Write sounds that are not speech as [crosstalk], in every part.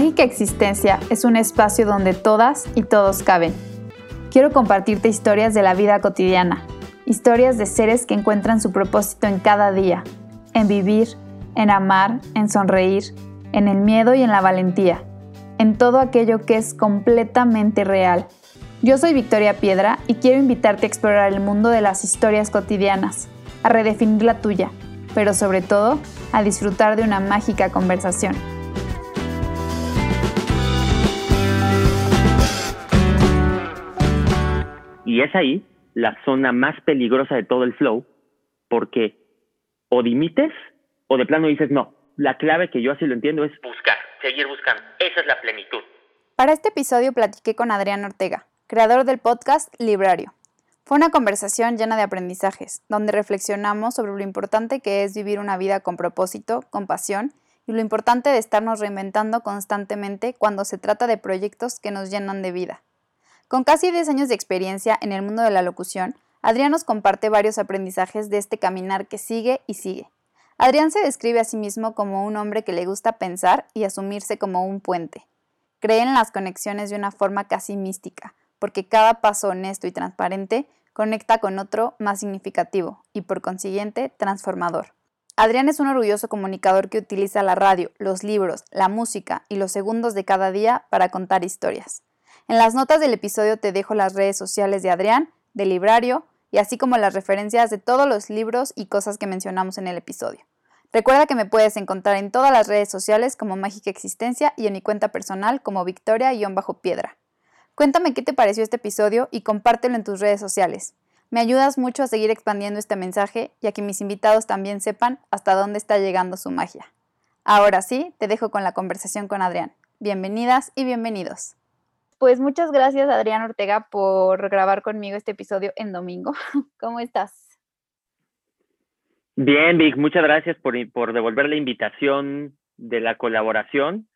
Mágica Existencia es un espacio donde todas y todos caben. Quiero compartirte historias de la vida cotidiana, historias de seres que encuentran su propósito en cada día, en vivir, en amar, en sonreír, en el miedo y en la valentía, en todo aquello que es completamente real. Yo soy Victoria Piedra y quiero invitarte a explorar el mundo de las historias cotidianas, a redefinir la tuya, pero sobre todo a disfrutar de una mágica conversación. Y es ahí la zona más peligrosa de todo el flow, porque o dimites o de plano dices, no, la clave que yo así lo entiendo es buscar, seguir buscando. Esa es la plenitud. Para este episodio platiqué con Adrián Ortega, creador del podcast Librario. Fue una conversación llena de aprendizajes, donde reflexionamos sobre lo importante que es vivir una vida con propósito, con pasión, y lo importante de estarnos reinventando constantemente cuando se trata de proyectos que nos llenan de vida. Con casi 10 años de experiencia en el mundo de la locución, Adrián nos comparte varios aprendizajes de este caminar que sigue y sigue. Adrián se describe a sí mismo como un hombre que le gusta pensar y asumirse como un puente. Cree en las conexiones de una forma casi mística, porque cada paso honesto y transparente conecta con otro más significativo y por consiguiente transformador. Adrián es un orgulloso comunicador que utiliza la radio, los libros, la música y los segundos de cada día para contar historias. En las notas del episodio te dejo las redes sociales de Adrián, del librario, y así como las referencias de todos los libros y cosas que mencionamos en el episodio. Recuerda que me puedes encontrar en todas las redes sociales como Mágica Existencia y en mi cuenta personal como Victoria-Piedra. Cuéntame qué te pareció este episodio y compártelo en tus redes sociales. Me ayudas mucho a seguir expandiendo este mensaje y a que mis invitados también sepan hasta dónde está llegando su magia. Ahora sí, te dejo con la conversación con Adrián. Bienvenidas y bienvenidos. Pues muchas gracias, Adrián Ortega, por grabar conmigo este episodio en domingo. [laughs] ¿Cómo estás? Bien, Vic, muchas gracias por, por devolver la invitación de la colaboración.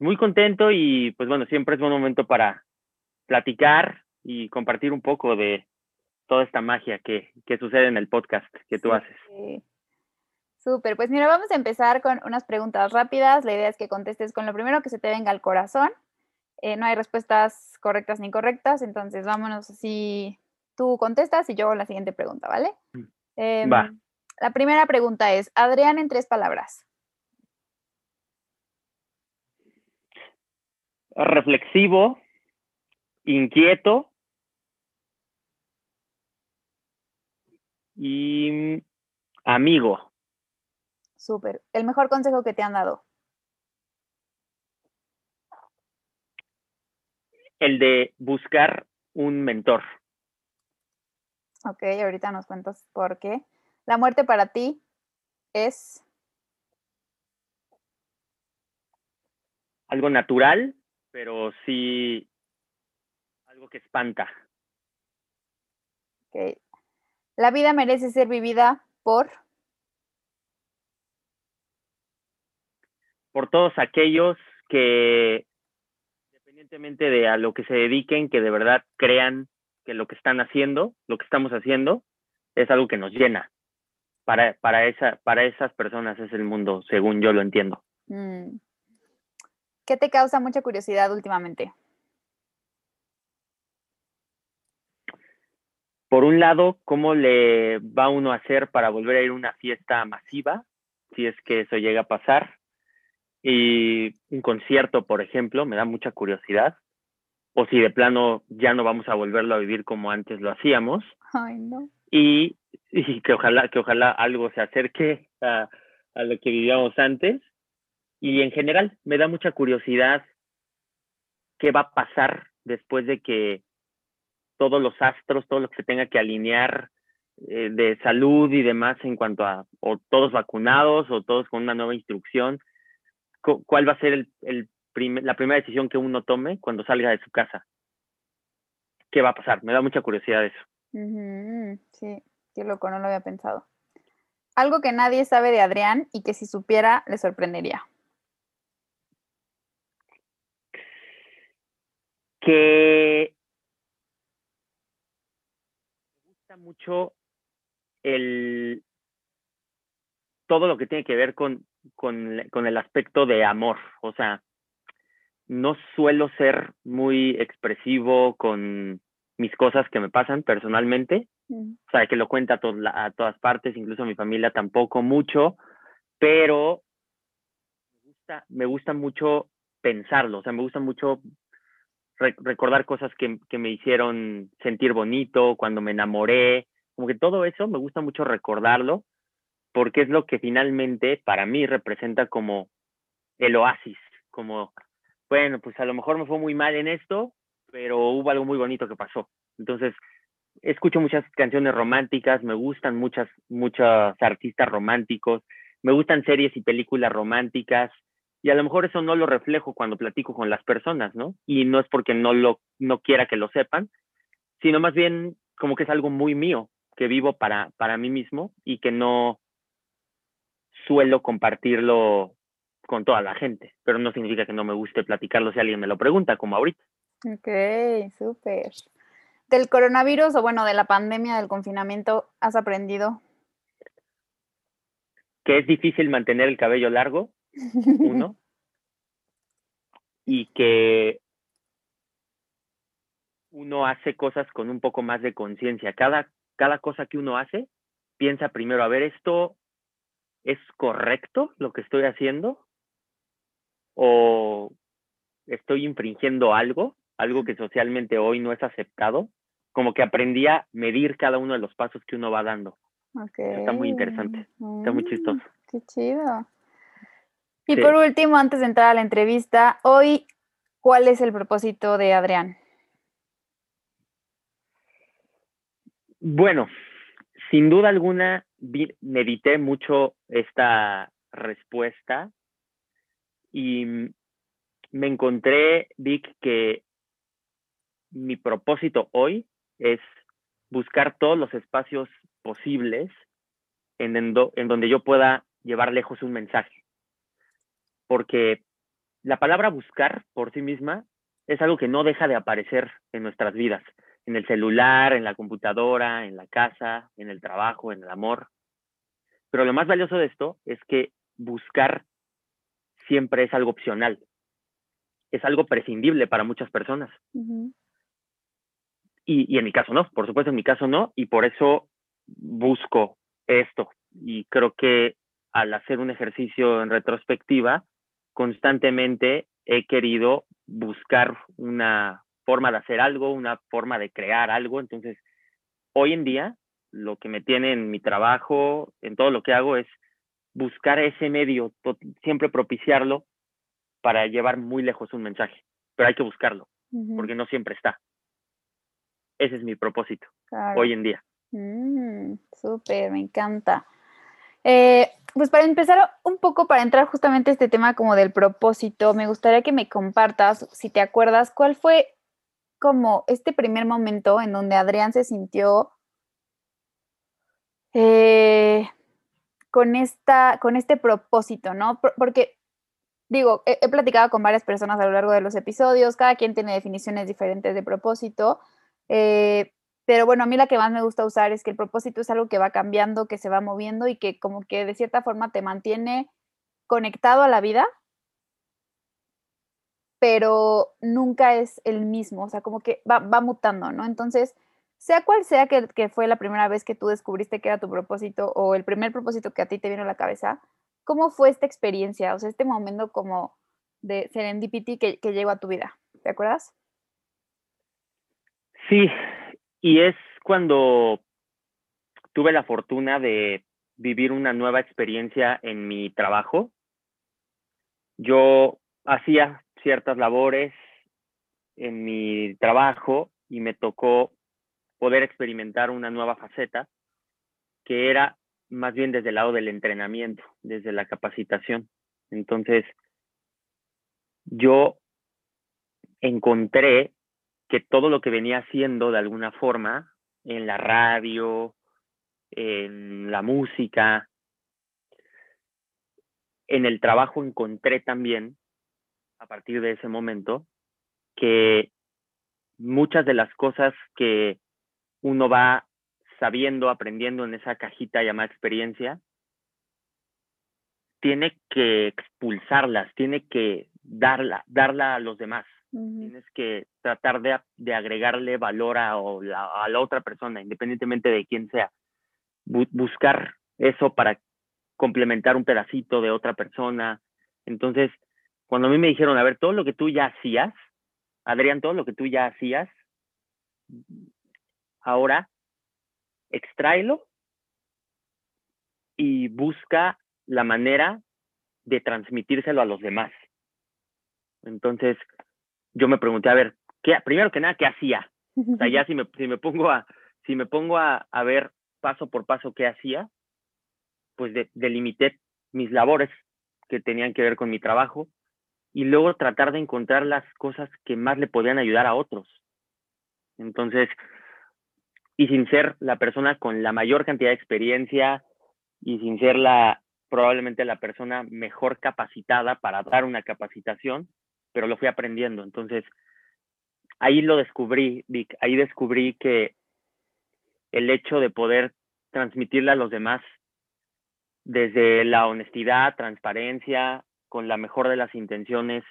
Muy contento y pues bueno, siempre es buen momento para platicar y compartir un poco de toda esta magia que, que sucede en el podcast que tú haces. Súper, pues mira, vamos a empezar con unas preguntas rápidas. La idea es que contestes con lo primero que se te venga al corazón eh, no hay respuestas correctas ni incorrectas, entonces vámonos así. Tú contestas y yo hago la siguiente pregunta, ¿vale? Mm. Em, Va. La primera pregunta es, Adrián en tres palabras. Reflexivo, inquieto y amigo. Súper. ¿El mejor consejo que te han dado? El de buscar un mentor. Ok, ahorita nos cuentas por qué. La muerte para ti es... Algo natural, pero sí algo que espanta. Ok. La vida merece ser vivida por... Por todos aquellos que independientemente de a lo que se dediquen, que de verdad crean que lo que están haciendo, lo que estamos haciendo, es algo que nos llena. Para, para, esa, para esas personas es el mundo, según yo lo entiendo. Mm. ¿Qué te causa mucha curiosidad últimamente? Por un lado, ¿cómo le va uno a hacer para volver a ir a una fiesta masiva? Si es que eso llega a pasar. Y un concierto, por ejemplo, me da mucha curiosidad. O si de plano ya no vamos a volverlo a vivir como antes lo hacíamos. Ay, no. Y, que ojalá, que ojalá algo se acerque a, a lo que vivíamos antes. Y en general, me da mucha curiosidad qué va a pasar después de que todos los astros, todo lo que se tenga que alinear eh, de salud y demás en cuanto a o todos vacunados o todos con una nueva instrucción, cuál va a ser el, el la primera decisión que uno tome cuando salga de su casa. ¿Qué va a pasar? Me da mucha curiosidad eso. Sí, qué loco, no lo había pensado. Algo que nadie sabe de Adrián y que si supiera le sorprendería. Que me gusta mucho el todo lo que tiene que ver con con, con el aspecto de amor. O sea, no suelo ser muy expresivo con mis cosas que me pasan personalmente. O sea, que lo cuenta a, a todas partes, incluso mi familia tampoco mucho, pero me gusta, me gusta mucho pensarlo, o sea, me gusta mucho recordar cosas que, que, me hicieron sentir bonito, cuando me enamoré, como que todo eso me gusta mucho recordarlo, porque es lo que finalmente para mí representa como el oasis, como, bueno, pues a lo mejor me fue muy mal en esto, pero hubo algo muy bonito que pasó. Entonces, escucho muchas canciones románticas, me gustan muchas, muchos artistas románticos, me gustan series y películas románticas, y a lo mejor eso no lo reflejo cuando platico con las personas, ¿no? Y no es porque no lo no quiera que lo sepan, sino más bien como que es algo muy mío, que vivo para, para mí mismo y que no suelo compartirlo con toda la gente, pero no significa que no me guste platicarlo si alguien me lo pregunta, como ahorita. Ok, súper. Del coronavirus o bueno, de la pandemia, del confinamiento, ¿has aprendido? Que es difícil mantener el cabello largo, uno, [laughs] y que uno hace cosas con un poco más de conciencia. Cada, cada cosa que uno hace, piensa primero, a ver, ¿esto es correcto lo que estoy haciendo? ¿O estoy infringiendo algo, algo que socialmente hoy no es aceptado? Como que aprendí a medir cada uno de los pasos que uno va dando. Está muy interesante, está muy chistoso. Mm, qué chido. Y por último, antes de entrar a la entrevista, hoy, ¿cuál es el propósito de Adrián? Bueno, sin duda alguna, medité mucho esta respuesta y me encontré, Vic, que mi propósito hoy es buscar todos los espacios posibles en, en donde yo pueda llevar lejos un mensaje porque la palabra buscar por sí misma es algo que no deja de aparecer en nuestras vidas, en el celular, en la computadora, en la casa, en el trabajo, en el amor. Pero lo más valioso de esto es que buscar siempre es algo opcional, es algo prescindible para muchas personas. y, y en mi caso no, por supuesto en mi caso no, y por eso busco esto. Y creo que al hacer un ejercicio en retrospectiva, constantemente he querido buscar una forma de hacer algo, una forma de crear algo. Entonces, hoy en día, lo que me tiene en mi trabajo, en todo lo que hago, es buscar ese medio, siempre propiciarlo para llevar muy lejos un mensaje. Pero hay que buscarlo, porque no siempre está. Ese es mi propósito hoy en día. Mm, súper, me encanta. Eh, pues para empezar un poco, para entrar justamente a este tema como del propósito, me gustaría que me compartas, si te acuerdas, cuál fue como este primer momento en donde Adrián se sintió eh, con, esta, con este propósito, ¿no? Porque, digo, he, platicado con varias personas a lo largo de los episodios, cada quien tiene definiciones diferentes de propósito, eh, pero bueno, a mí la que más me gusta usar es que el propósito es algo que va cambiando, que se va moviendo y que como que de cierta forma te mantiene conectado a la vida, pero nunca es el mismo, o sea, como que va, mutando, ¿no? Entonces, sea cual sea que, que, fue la primera vez que tú descubriste que era tu propósito o el primer propósito que a ti te vino a la cabeza, ¿cómo fue esta experiencia? O sea, este momento como de serendipity que, que llegó a tu vida, ¿te acuerdas? Sí, y es cuando tuve la fortuna de vivir una nueva experiencia en mi trabajo. Yo hacía ciertas labores en mi trabajo y me tocó poder experimentar una nueva faceta que era más bien desde el lado del entrenamiento, desde la capacitación. Entonces, yo encontré que todo lo que venía haciendo de alguna forma en la radio, en la música, en el trabajo encontré también, a partir de ese momento, que muchas de las cosas que uno va sabiendo, aprendiendo en esa cajita llamada experiencia, tiene que expulsarlas, tiene que darla, darla a los demás. Tienes que tratar de, de agregarle valor a, la, a, la, otra persona, independientemente de quién sea. buscar eso para complementar un pedacito de otra persona. Entonces, cuando a mí me dijeron, a ver, todo lo que tú ya hacías, Adrián, todo lo que tú ya hacías, ahora extráelo y busca la manera de transmitírselo a los demás. Entonces, yo me pregunté, a ver, ¿qué, primero que nada, ¿qué hacía? O sea, ya [laughs] si me, si me pongo a, si me pongo a, a ver paso por paso qué hacía, pues delimité mis labores que tenían que ver con mi trabajo y luego tratar de encontrar las cosas que más le podían ayudar a otros. Entonces, y sin ser la persona con la mayor cantidad de experiencia y sin ser la probablemente la persona mejor capacitada para dar una capacitación, pero lo fui aprendiendo. Entonces, ahí lo descubrí, Vic, ahí descubrí que el hecho de poder transmitirle a los demás desde la honestidad, transparencia, con la mejor de las intenciones,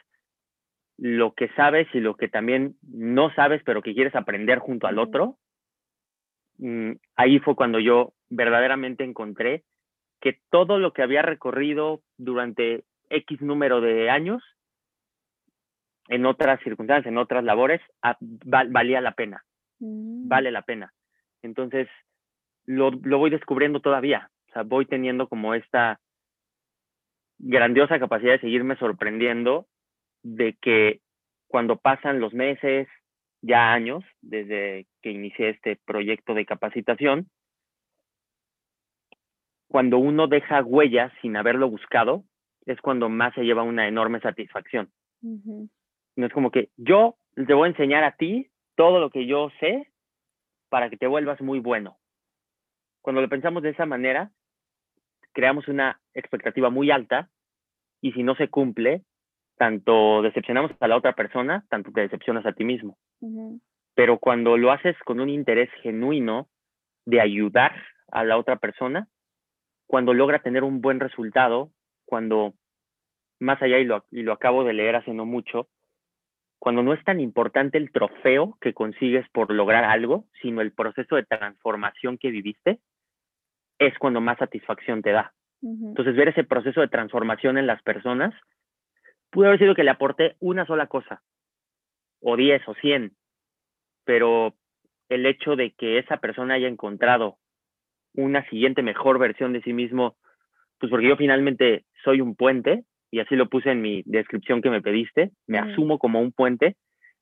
lo que sabes y lo que también no sabes, pero que quieres aprender junto al otro, ahí fue cuando yo verdaderamente encontré que todo lo que había recorrido durante X número de años, en otras circunstancias, en otras labores, ah, valía la pena, mm. vale la pena. Entonces, lo, lo voy descubriendo todavía, o sea, voy teniendo como esta grandiosa capacidad de seguirme sorprendiendo de que cuando pasan los meses, ya años, desde que inicié este proyecto de capacitación, cuando uno deja huellas sin haberlo buscado, es cuando más se lleva una enorme satisfacción. No es como que yo te voy a enseñar a ti todo lo que yo sé para que te vuelvas muy bueno. Cuando lo pensamos de esa manera, creamos una expectativa muy alta y si no se cumple, tanto decepcionamos a la otra persona, tanto te decepcionas a ti mismo. Pero cuando lo haces con un interés genuino de ayudar a la otra persona, cuando logra tener un buen resultado, cuando más allá, y lo, y lo acabo de leer hace no mucho, cuando no es tan importante el trofeo que consigues por lograr algo, sino el proceso de transformación que viviste, es cuando más satisfacción te da. Entonces, ver ese proceso de transformación en las personas, pudo haber sido que le aporté una sola cosa, o diez o cien, pero el hecho de que esa persona haya encontrado una siguiente mejor versión de sí mismo, pues porque yo finalmente soy un puente, y así lo puse en mi descripción que me pediste, me asumo como un puente,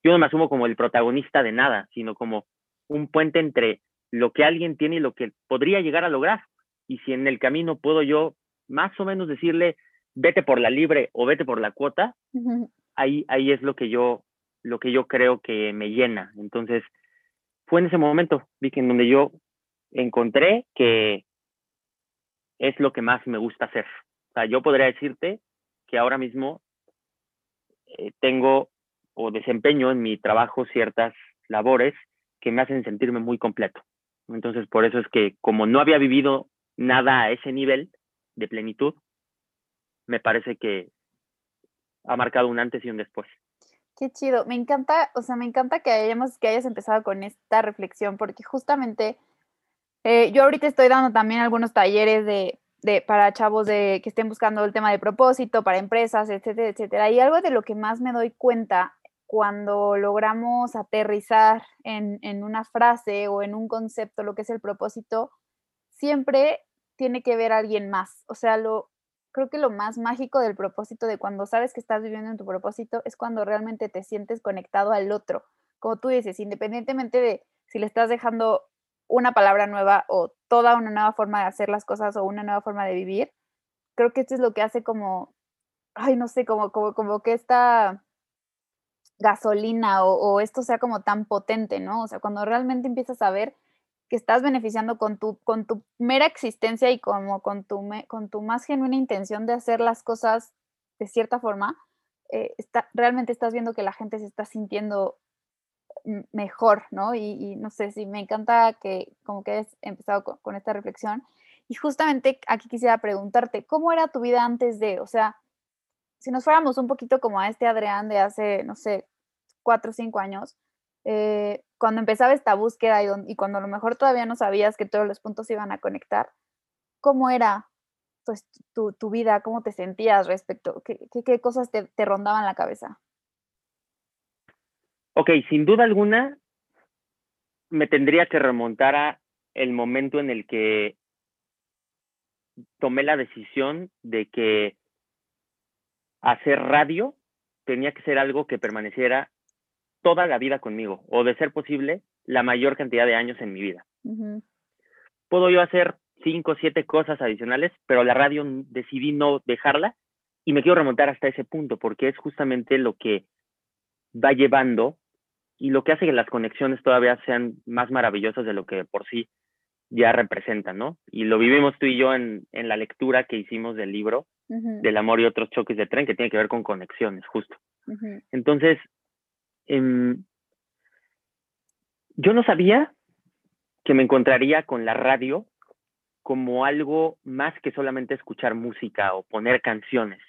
yo no me asumo como el protagonista de nada, sino como un puente entre lo que alguien tiene y lo que podría llegar a lograr. Y si en el camino puedo yo más o menos decirle, vete por la libre o vete por la cuota, ahí, ahí es lo que yo, lo que yo creo que me llena. Entonces, fue en ese momento, Vic, en donde yo encontré que es lo que más me gusta hacer. O sea, yo podría decirte que ahora mismo eh, tengo o desempeño en mi trabajo ciertas labores que me hacen sentirme muy completo. Entonces, por eso es que como no había vivido nada a ese nivel de plenitud, me parece que ha marcado un antes y un después. Qué chido, me encanta, o sea, me encanta que hayamos, que hayas empezado con esta reflexión, porque justamente eh, yo ahorita estoy dando también algunos talleres de, de, para chavos de, que estén buscando el tema de propósito, para empresas, etcétera, etcétera. Y algo de lo que más me doy cuenta cuando logramos aterrizar en, en una frase o en un concepto lo que es el propósito, siempre tiene que ver alguien más. O sea, lo, creo que lo más mágico del propósito, de cuando sabes que estás viviendo en tu propósito, es cuando realmente te sientes conectado al otro. Como tú dices, independientemente de si le estás dejando una palabra nueva o toda una nueva forma de hacer las cosas o una nueva forma de vivir, creo que esto es lo que hace como, ay, no sé, como, como, como que esta gasolina o, esto sea como tan potente, ¿no? O sea, cuando realmente empiezas a ver que estás beneficiando con tu, con tu mera existencia y como con tu, con tu más genuina intención de hacer las cosas de cierta forma, eh, está, realmente estás viendo que la gente se está sintiendo mejor, ¿no? Y, no sé, si me encanta que como que has empezado con, con, esta reflexión. Y justamente aquí quisiera preguntarte, ¿cómo era tu vida antes de, o sea, si nos fuéramos un poquito como a este Adrián de hace, no sé, cuatro o cinco años, eh, cuando empezaba esta búsqueda y, cuando a lo mejor todavía no sabías que todos los puntos iban a conectar, ¿cómo era pues, tu, tu vida? ¿Cómo te sentías respecto? ¿Qué, qué, qué cosas te, te, rondaban la cabeza? Ok, sin duda alguna, me tendría que remontar a el momento en el que tomé la decisión de que hacer radio tenía que ser algo que permaneciera toda la vida conmigo, o de ser posible, la mayor cantidad de años en mi vida. Uh -huh. Puedo yo hacer cinco o siete cosas adicionales, pero la radio decidí no dejarla y me quiero remontar hasta ese punto, porque es justamente lo que va llevando y lo que hace que las conexiones todavía sean más maravillosas de lo que por sí ya representan, ¿no? Y lo vivimos tú y yo en, en la lectura que hicimos del libro uh -huh. del amor y otros choques de tren, que tiene que ver con conexiones, justo. Uh -huh. Entonces, eh, yo no sabía que me encontraría con la radio como algo más que solamente escuchar música o poner canciones.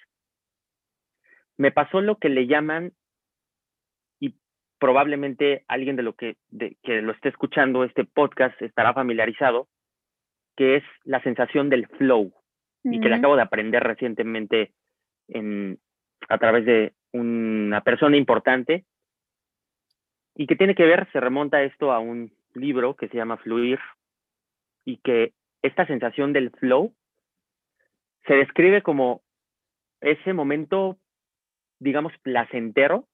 Me pasó lo que le llaman, y probablemente alguien de lo que, de, que lo esté escuchando este podcast estará familiarizado, que es la sensación del flow, y que le acabo de aprender recientemente en, a través de una persona importante, y que tiene que ver, se remonta esto a un libro que se llama Fluir, y que esta sensación del flow se describe como ese momento, digamos, placentero,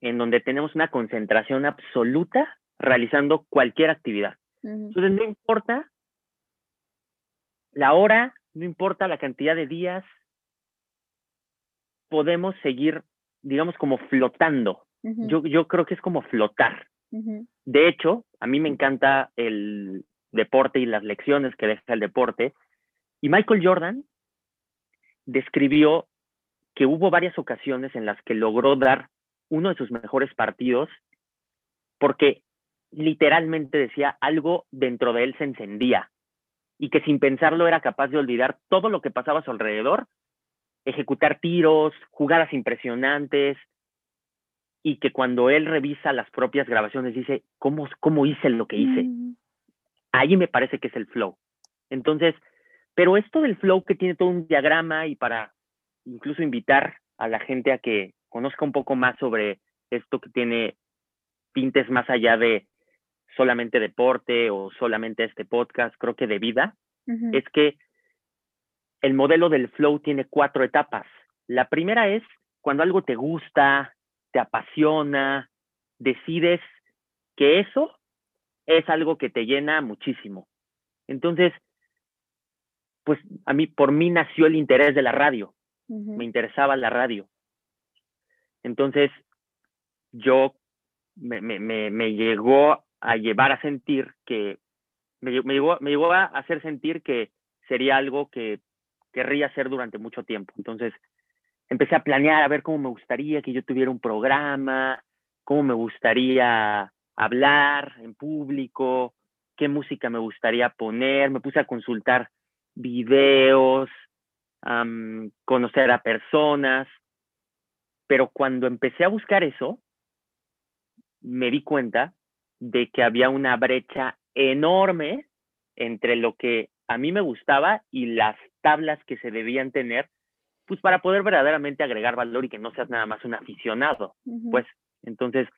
en donde tenemos una concentración absoluta realizando cualquier actividad. Uh -huh. Entonces, no importa la hora, no importa la cantidad de días, podemos seguir, digamos, como flotando. Uh -huh. yo, yo creo que es como flotar. Uh -huh. De hecho, a mí me encanta el deporte y las lecciones que deja el deporte. Y Michael Jordan describió que hubo varias ocasiones en las que logró dar uno de sus mejores partidos porque literalmente decía algo dentro de él se encendía y que sin pensarlo era capaz de olvidar todo lo que pasaba a su alrededor, ejecutar tiros, jugadas impresionantes y que cuando él revisa las propias grabaciones dice, ¿cómo, cómo hice lo que hice? Mm ahí me parece que es el flow. Entonces, pero esto del flow que tiene todo un diagrama y para incluso invitar a la gente a que conozca un poco más sobre esto que tiene tintes más allá de solamente deporte o solamente este podcast, creo que de vida, uh -huh. es que el modelo del flow tiene cuatro etapas. La primera es cuando algo te gusta, te apasiona, decides que eso es algo que te llena muchísimo. Entonces, pues a mí, por mí nació el interés de la radio. Uh -huh. Me interesaba la radio. Entonces, yo me, me, me, me, llegó a llevar a sentir que, me, me, llegó, me llegó a hacer sentir que sería algo que querría hacer durante mucho tiempo. Entonces, empecé a planear a ver cómo me gustaría que yo tuviera un programa, cómo me gustaría hablar en público, qué música me gustaría poner, me puse a consultar videos, conocer a personas, pero cuando empecé a buscar eso, me di cuenta de que había una brecha enorme entre lo que a mí me gustaba y las tablas que se debían tener, pues para poder verdaderamente agregar valor y que no seas nada más un aficionado. Uh -huh. Pues entonces,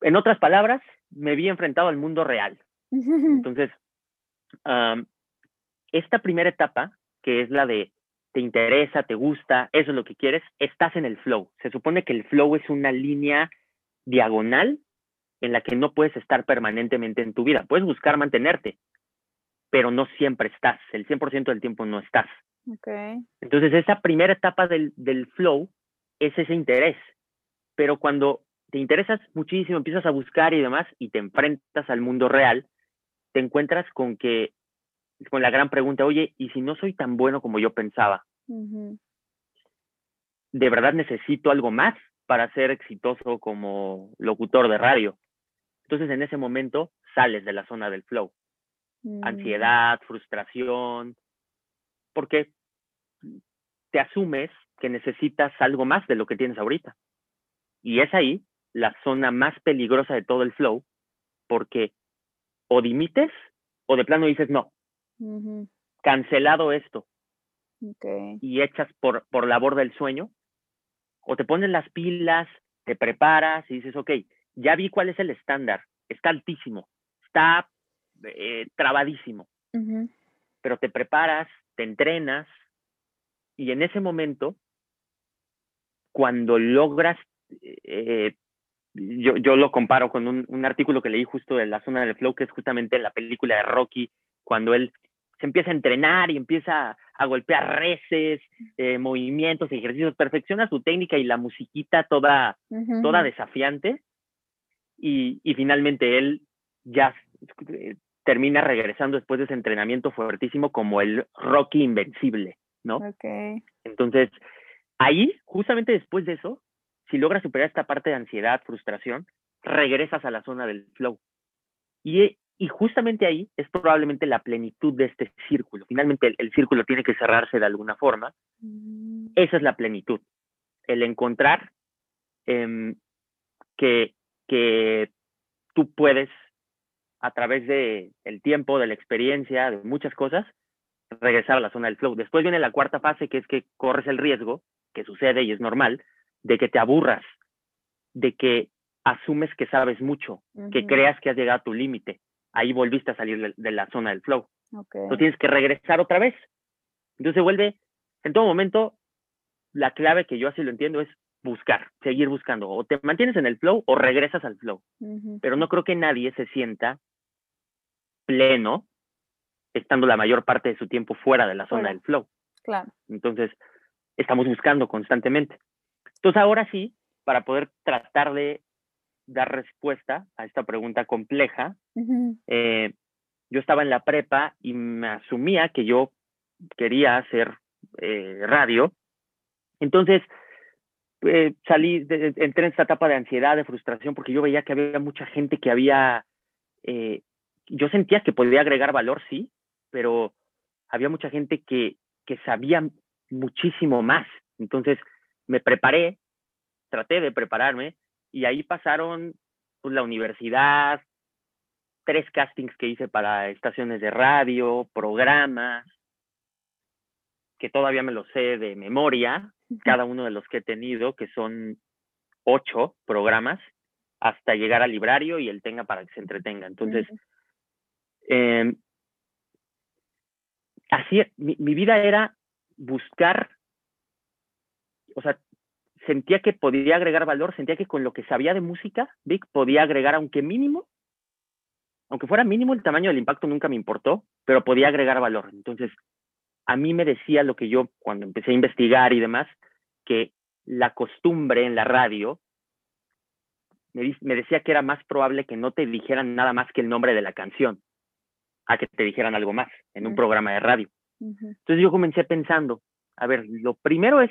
en otras palabras, me vi enfrentado al mundo real. [laughs] Entonces, um, esta primera etapa, que es la de te interesa, te gusta, eso es lo que quieres, estás en el flow. Se supone que el flow es una línea diagonal en la que no puedes estar permanentemente en tu vida. Puedes buscar mantenerte, pero no siempre estás. El 100% del tiempo no estás. Okay. Entonces, esa primera etapa del, del flow es ese interés. Pero cuando te interesas muchísimo, empiezas a buscar y demás, y te enfrentas al mundo real, te encuentras con que, con la gran pregunta, oye, ¿y si no soy tan bueno como yo pensaba? Uh -huh. ¿De verdad necesito algo más para ser exitoso como locutor de radio? Entonces en ese momento sales de la zona del flow. Uh -huh. Ansiedad, frustración, porque te asumes que necesitas algo más de lo que tienes ahorita. Y es ahí la zona más peligrosa de todo el flow, porque o dimites o de plano dices no, cancelado esto, y echas por, por labor del sueño, o te pones las pilas, te preparas y dices, ok, ya vi cuál es el estándar, está altísimo, está eh, trabadísimo, pero te preparas, te entrenas y en ese momento, cuando logras, eh, yo, yo, lo comparo con un, un, artículo que leí justo de la zona del flow, que es justamente la película de Rocky, cuando él se empieza a entrenar y empieza a golpear reces, eh, movimientos, ejercicios, perfecciona su técnica y la musiquita toda, toda desafiante. Y, y, finalmente él ya eh, termina regresando después de ese entrenamiento fuertísimo como el Rocky invencible, ¿no? Okay. Entonces, ahí, justamente después de eso, si logras superar esta parte de ansiedad, frustración, regresas a la zona del flow. Y y justamente ahí es probablemente la plenitud de este círculo. Finalmente el, círculo tiene que cerrarse de alguna forma. Mm. Esa es la plenitud. El encontrar em, que, que tú puedes, a través del el tiempo, de la experiencia, de muchas cosas, regresar a la zona del flow. Después viene la cuarta fase, que es que corres el riesgo, que sucede y es normal, de que te aburras, de que asumes que sabes mucho, que creas que has llegado a tu límite, ahí volviste a salir de, la zona del flow. Okay. Entonces tienes que regresar otra vez. Entonces se vuelve, en todo momento, la clave que yo así lo entiendo es buscar, seguir buscando. O te mantienes en el flow o regresas al flow. Pero no creo que nadie se sienta pleno estando la mayor parte de su tiempo fuera de la zona del flow. Claro. Entonces, estamos buscando constantemente. Entonces, ahora sí, para poder tratar de dar respuesta a esta pregunta compleja, eh, yo estaba en la prepa y me asumía que yo quería hacer eh, radio. Entonces, eh, salí, entré en esta etapa de ansiedad, de frustración, porque yo veía que había mucha gente que había, yo sentía que podía agregar valor, sí, pero había mucha gente que, que sabía muchísimo más. Entonces, me preparé, traté de prepararme y ahí pasaron pues, la universidad, tres castings que hice para estaciones de radio, programas, que todavía me lo sé de memoria, cada uno de los que he tenido, que son ocho programas, hasta llegar al librario y él tenga para que se entretenga. Entonces, em, así, mi, mi vida era buscar, o sea, sentía que podía agregar valor, sentía que con lo que sabía de música, Vic, podía agregar, aunque mínimo, aunque fuera mínimo el tamaño del impacto nunca me importó, pero podía agregar valor. Entonces, a mí me decía lo que yo, cuando empecé a investigar y demás, que la costumbre en la radio me, me decía que era más probable que no te dijeran nada más que el nombre de la canción, a que te dijeran algo más en un programa de radio. Entonces yo comencé pensando, a ver, lo primero es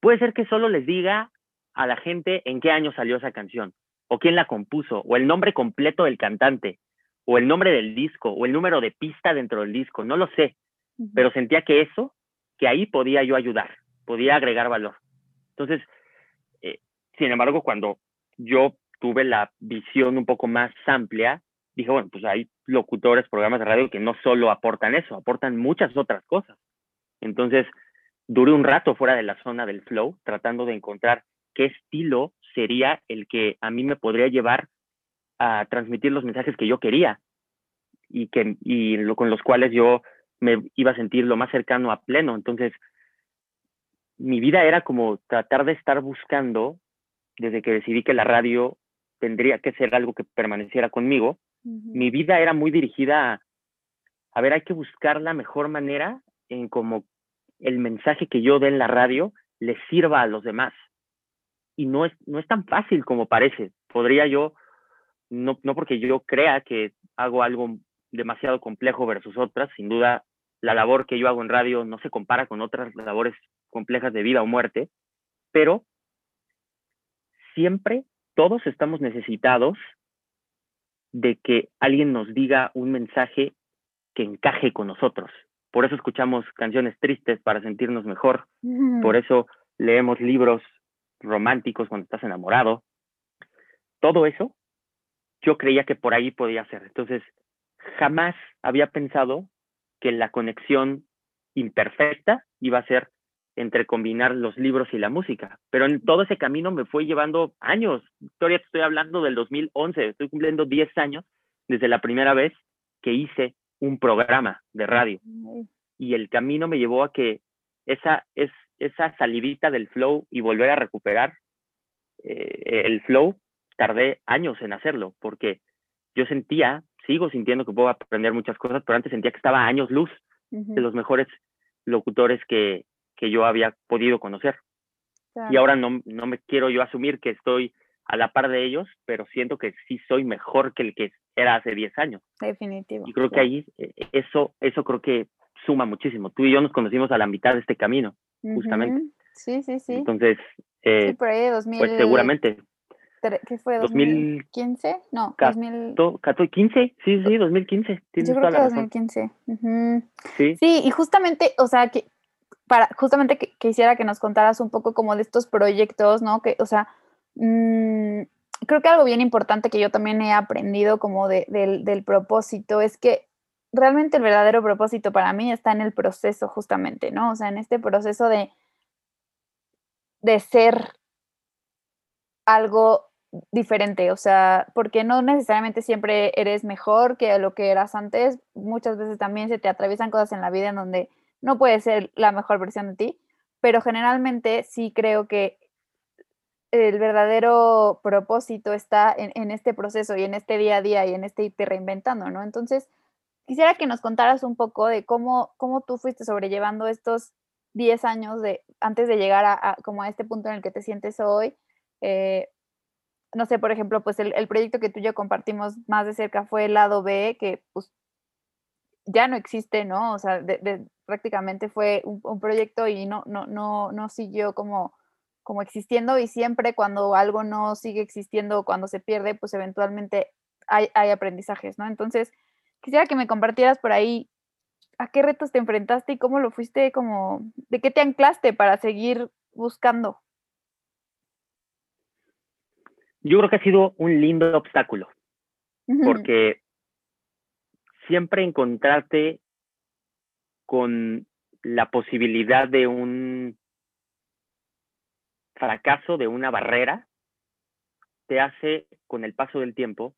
Puede ser que solo les diga a la gente en qué año salió esa canción, o quién la compuso, o el nombre completo del cantante, o el nombre del disco, o el número de pista dentro del disco, no lo sé, pero sentía que eso, que ahí podía yo ayudar, podía agregar valor. Entonces, eh, sin embargo, cuando yo tuve la visión un poco más amplia, dije, bueno, pues hay locutores, programas de radio que no solo aportan eso, aportan muchas otras cosas. Entonces, duré un rato fuera de la zona del flow, tratando de encontrar qué estilo sería el que a mí me podría llevar a transmitir los mensajes que yo quería y, que, y lo, con los cuales yo me iba a sentir lo más cercano a pleno. Entonces, mi vida era como tratar de estar buscando, desde que decidí que la radio tendría que ser algo que permaneciera conmigo, mi vida era muy dirigida a, a ver, hay que buscar la mejor manera en cómo el mensaje que yo dé en la radio le sirva a los demás. Y no es, no es tan fácil como parece. Podría yo, no, no porque yo crea que hago algo demasiado complejo versus otras, sin duda la labor que yo hago en radio no se compara con otras labores complejas de vida o muerte, pero siempre todos estamos necesitados de que alguien nos diga un mensaje que encaje con nosotros por eso escuchamos canciones tristes para sentirnos mejor, por eso leemos libros románticos cuando estás enamorado. Todo eso yo creía que por ahí podía ser. Entonces, jamás había pensado que la conexión imperfecta iba a ser entre combinar los libros y la música. Pero en todo ese camino me fue llevando años. Victoria, estoy hablando del 2011, estoy cumpliendo 10 años desde la primera vez que hice un programa de radio. Y el camino me llevó a que esa, es, esa salidita del flow y volver a recuperar eh, el flow, tardé años en hacerlo, porque yo sentía, sigo sintiendo que puedo aprender muchas cosas, pero antes sentía que estaba a años luz de los mejores locutores que, que yo había podido conocer. Y ahora no, no me quiero yo asumir que estoy a la par de ellos, pero siento que sí soy mejor que el que era hace 10 años. Definitivo. Y creo que ahí eh, eso, eso creo que suma muchísimo. Tú y yo nos conocimos a la mitad de este camino, justamente. Sí, sí, sí. Entonces, eh, sí, por ahí 2000, pues seguramente. ¿Qué fue? ¿2015? No, 2015. Sí, sí, 2015. Tienes yo creo que 2015. Sí. Sí, y justamente, o sea, que para justamente que, quisiera que nos contaras un poco como de estos proyectos, ¿no? Que, o sea, mmm, creo que algo bien importante que yo también he aprendido como de, del, del propósito es que realmente el verdadero propósito para mí está en el proceso justamente, ¿no? O sea, en este proceso de, de ser algo diferente, o sea, porque no necesariamente siempre eres mejor que lo que eras antes, muchas veces también se te atraviesan cosas en la vida en donde no puedes ser la mejor versión de ti, pero generalmente sí creo que el verdadero propósito está en, este proceso y en este día a día y en este irte reinventando, ¿no? Entonces, quisiera que nos contaras un poco de cómo, cómo tú fuiste sobrellevando estos 10 años de, antes de llegar a, como a este punto en el que te sientes hoy. Eh, no sé, por ejemplo, pues el, el, proyecto que tú y yo compartimos más de cerca fue el lado B, que pues ya no existe, ¿no? O sea, de, prácticamente fue un, un, proyecto y no, no, no, no siguió como como existiendo y siempre cuando algo no sigue existiendo, cuando se pierde, pues eventualmente hay, hay aprendizajes, ¿no? Entonces, quisiera que me compartieras por ahí a qué retos te enfrentaste y cómo lo fuiste, como, de qué te anclaste para seguir buscando. Yo creo que ha sido un lindo obstáculo, porque siempre encontrarte con la posibilidad de un fracaso de una barrera te hace, con el paso del tiempo,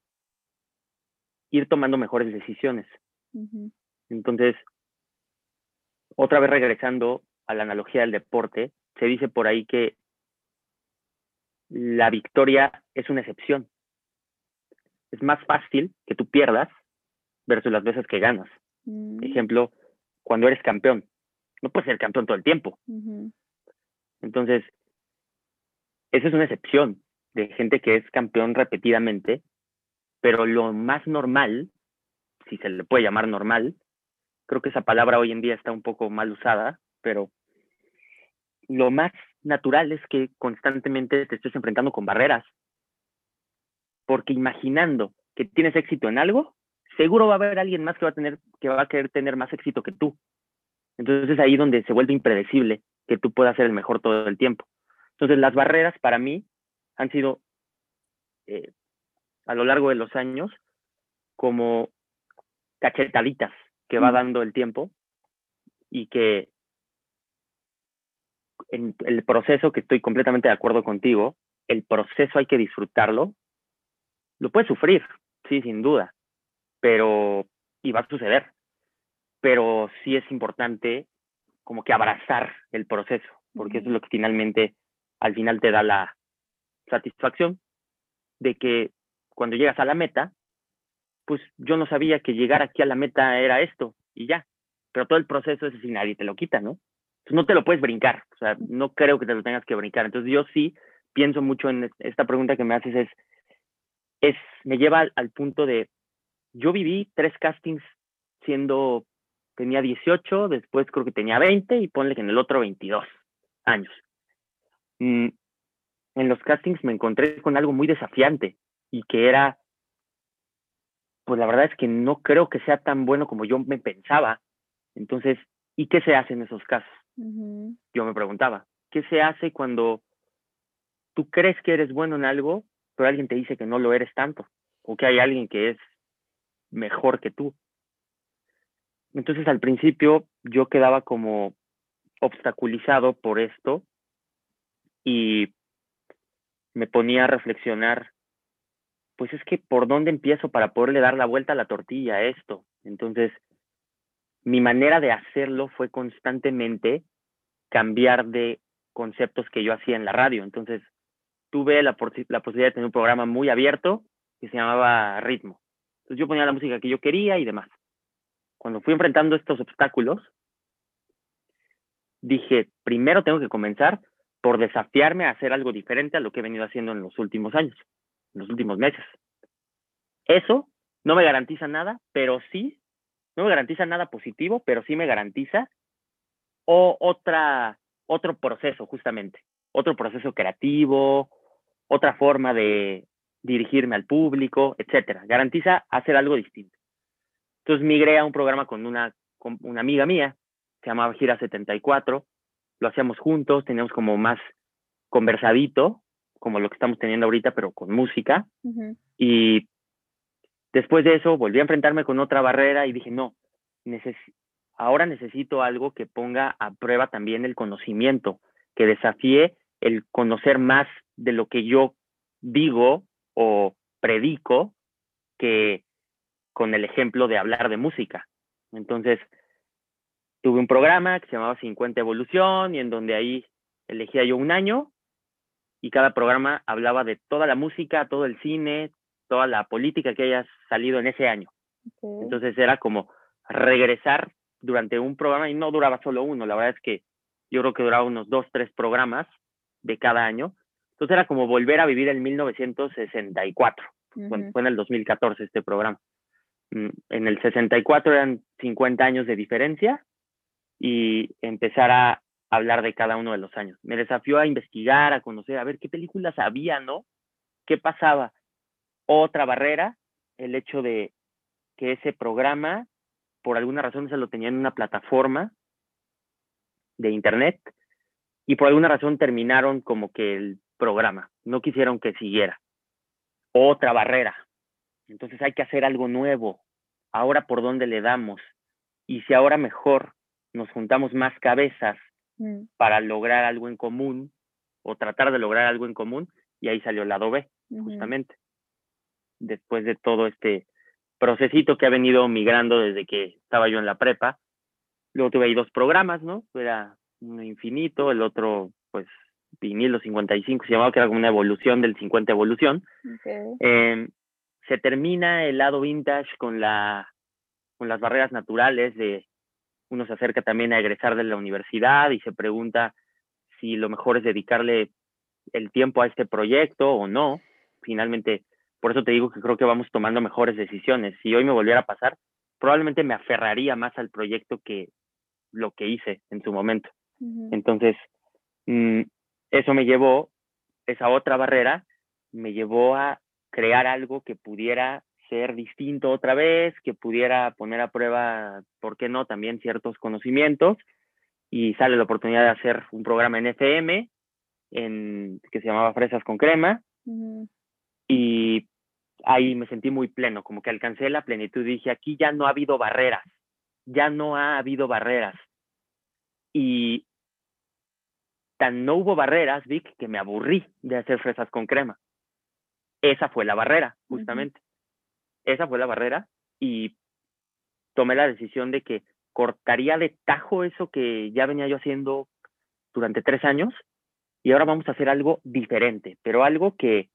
ir tomando mejores decisiones. Entonces, otra vez regresando a la analogía del deporte, se dice por ahí que la victoria es una excepción. Es más fácil que tú pierdas versus las veces que ganas. Mm. Ejemplo, cuando eres campeón. No puedes ser campeón todo el tiempo. Entonces, esa es una excepción de gente que es campeón repetidamente, pero lo más normal, si se le puede llamar normal, creo que esa palabra hoy en día está un poco mal usada, pero lo más natural es que constantemente te estés enfrentando con barreras, porque imaginando que tienes éxito en algo, seguro va a haber alguien más que va a tener que va a querer tener más éxito que tú. Entonces es ahí donde se vuelve impredecible que tú puedas ser el mejor todo el tiempo. Entonces, las barreras para mí han sido eh, a lo largo de los años como cachetaditas que va dando el tiempo y que en el proceso, que estoy completamente de acuerdo contigo, el proceso hay que disfrutarlo. Lo puedes sufrir, sí, sin duda, pero, y va a suceder, pero sí es importante como que abrazar el proceso, porque eso es lo que finalmente al final te da la satisfacción de que cuando llegas a la meta, pues yo no sabía que llegar aquí a la meta era esto y ya, pero todo el proceso es así, nadie te lo quita, ¿no? Entonces no te lo puedes brincar, o sea, no creo que te lo tengas que brincar. Entonces yo sí pienso mucho en esta pregunta que me haces es, es me lleva al, al punto de, yo viví tres castings siendo, tenía 18, después creo que tenía 20 y ponle que en el otro 22 años. Mm, en los castings me encontré con algo muy desafiante y que era, pues la verdad es que no creo que sea tan bueno como yo me pensaba. Entonces, ¿y qué se hace en esos casos? Yo me preguntaba, ¿qué se hace cuando tú crees que eres bueno en algo, pero alguien te dice que no lo eres tanto? O que hay alguien que es mejor que tú. Entonces al principio yo quedaba como obstaculizado por esto y me ponía a reflexionar, pues es que por dónde empiezo para poderle dar la vuelta a la tortilla a esto. Entonces, mi manera de hacerlo fue constantemente cambiar de conceptos que yo hacía en la radio. Entonces, tuve la, la posibilidad de tener un programa muy abierto que se llamaba Ritmo. Entonces, yo ponía la música que yo quería y demás. Cuando fui enfrentando estos obstáculos, dije, primero tengo que comenzar por desafiarme a hacer algo diferente a lo que he venido haciendo en los últimos años, en los últimos meses. Eso no me garantiza nada, pero sí, no me garantiza nada positivo, pero sí me garantiza o otra, otro proceso justamente, otro proceso creativo, otra forma de dirigirme al público, etcétera. Garantiza hacer algo distinto. Entonces migré a un programa con una, con una amiga mía, se llamaba Gira 74, lo hacíamos juntos, teníamos como más conversadito, como lo que estamos teniendo ahorita, pero con música. Y después de eso volví a enfrentarme con otra barrera y dije, no, ahora necesito algo que ponga a prueba también el conocimiento, que desafíe el conocer más de lo que yo digo o predico que con el ejemplo de hablar de música. Entonces, tuve un programa que se llamaba 50 Evolución y en donde ahí elegía yo un año y cada programa hablaba de toda la música, todo el cine, toda la política que haya salido en ese año. Entonces era como regresar durante un programa y no duraba solo uno, la verdad es que yo creo que duraba unos dos, tres programas de cada año. Entonces era como volver a vivir el 1964, fue en el 2014 este programa. Mm, en el 64 eran 50 años de diferencia y empezar a hablar de cada uno de los años. Me desafió a investigar, a conocer, a ver qué películas había, ¿no? ¿Qué pasaba? Otra barrera, el hecho de que ese programa, por alguna razón, se lo tenía en una plataforma de internet y por alguna razón terminaron como que el programa, no quisieron que siguiera. Otra barrera. Entonces hay que hacer algo nuevo. Ahora por dónde le damos. Y si ahora mejor nos juntamos más cabezas mm. para lograr algo en común o tratar de lograr algo en común y ahí salió el lado B, justamente. Después de todo este procesito que ha venido migrando desde que estaba yo en la prepa. Luego tuve ahí dos programas, ¿no? Era uno infinito, el otro, pues, vinilo 55, se llamaba que era como una evolución del 50 evolución. Em, se termina el lado vintage con, la, con las barreras naturales de uno se acerca también a egresar de la universidad y se pregunta si lo mejor es dedicarle el tiempo a este proyecto o no. Finalmente, por eso te digo que creo que vamos tomando mejores decisiones. Si hoy me volviera a pasar, probablemente me aferraría más al proyecto que lo que hice en su momento. Entonces, mm, eso me llevó, esa otra barrera, me llevó a crear algo que pudiera ser distinto otra vez, que pudiera poner a prueba, ¿por qué no?, también ciertos conocimientos. Y sale la oportunidad de hacer un programa en FM en, que se llamaba Fresas con Crema. Y ahí me sentí muy pleno, como que alcancé la plenitud. Dije, aquí ya no ha habido barreras, ya no ha habido barreras. Y tan no hubo barreras, Vic, que me aburrí de hacer fresas con crema. Esa fue la barrera, justamente esa fue la barrera y tomé la decisión de que cortaría de tajo eso que ya venía yo haciendo durante tres años y ahora vamos a hacer algo diferente, pero algo que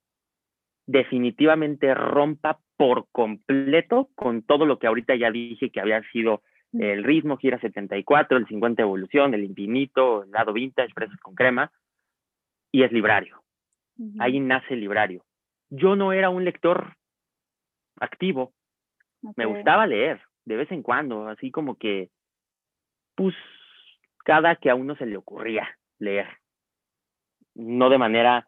definitivamente rompa por completo con todo lo que ahorita ya dije que había sido. El ritmo, gira 74, el 50 evolución, el infinito, el lado vintage, expresos con crema, y es librario. Ahí nace el librario. Yo no era un lector activo. Me gustaba leer de vez en cuando, así como que, pues, cada que a uno se le ocurría leer. No de manera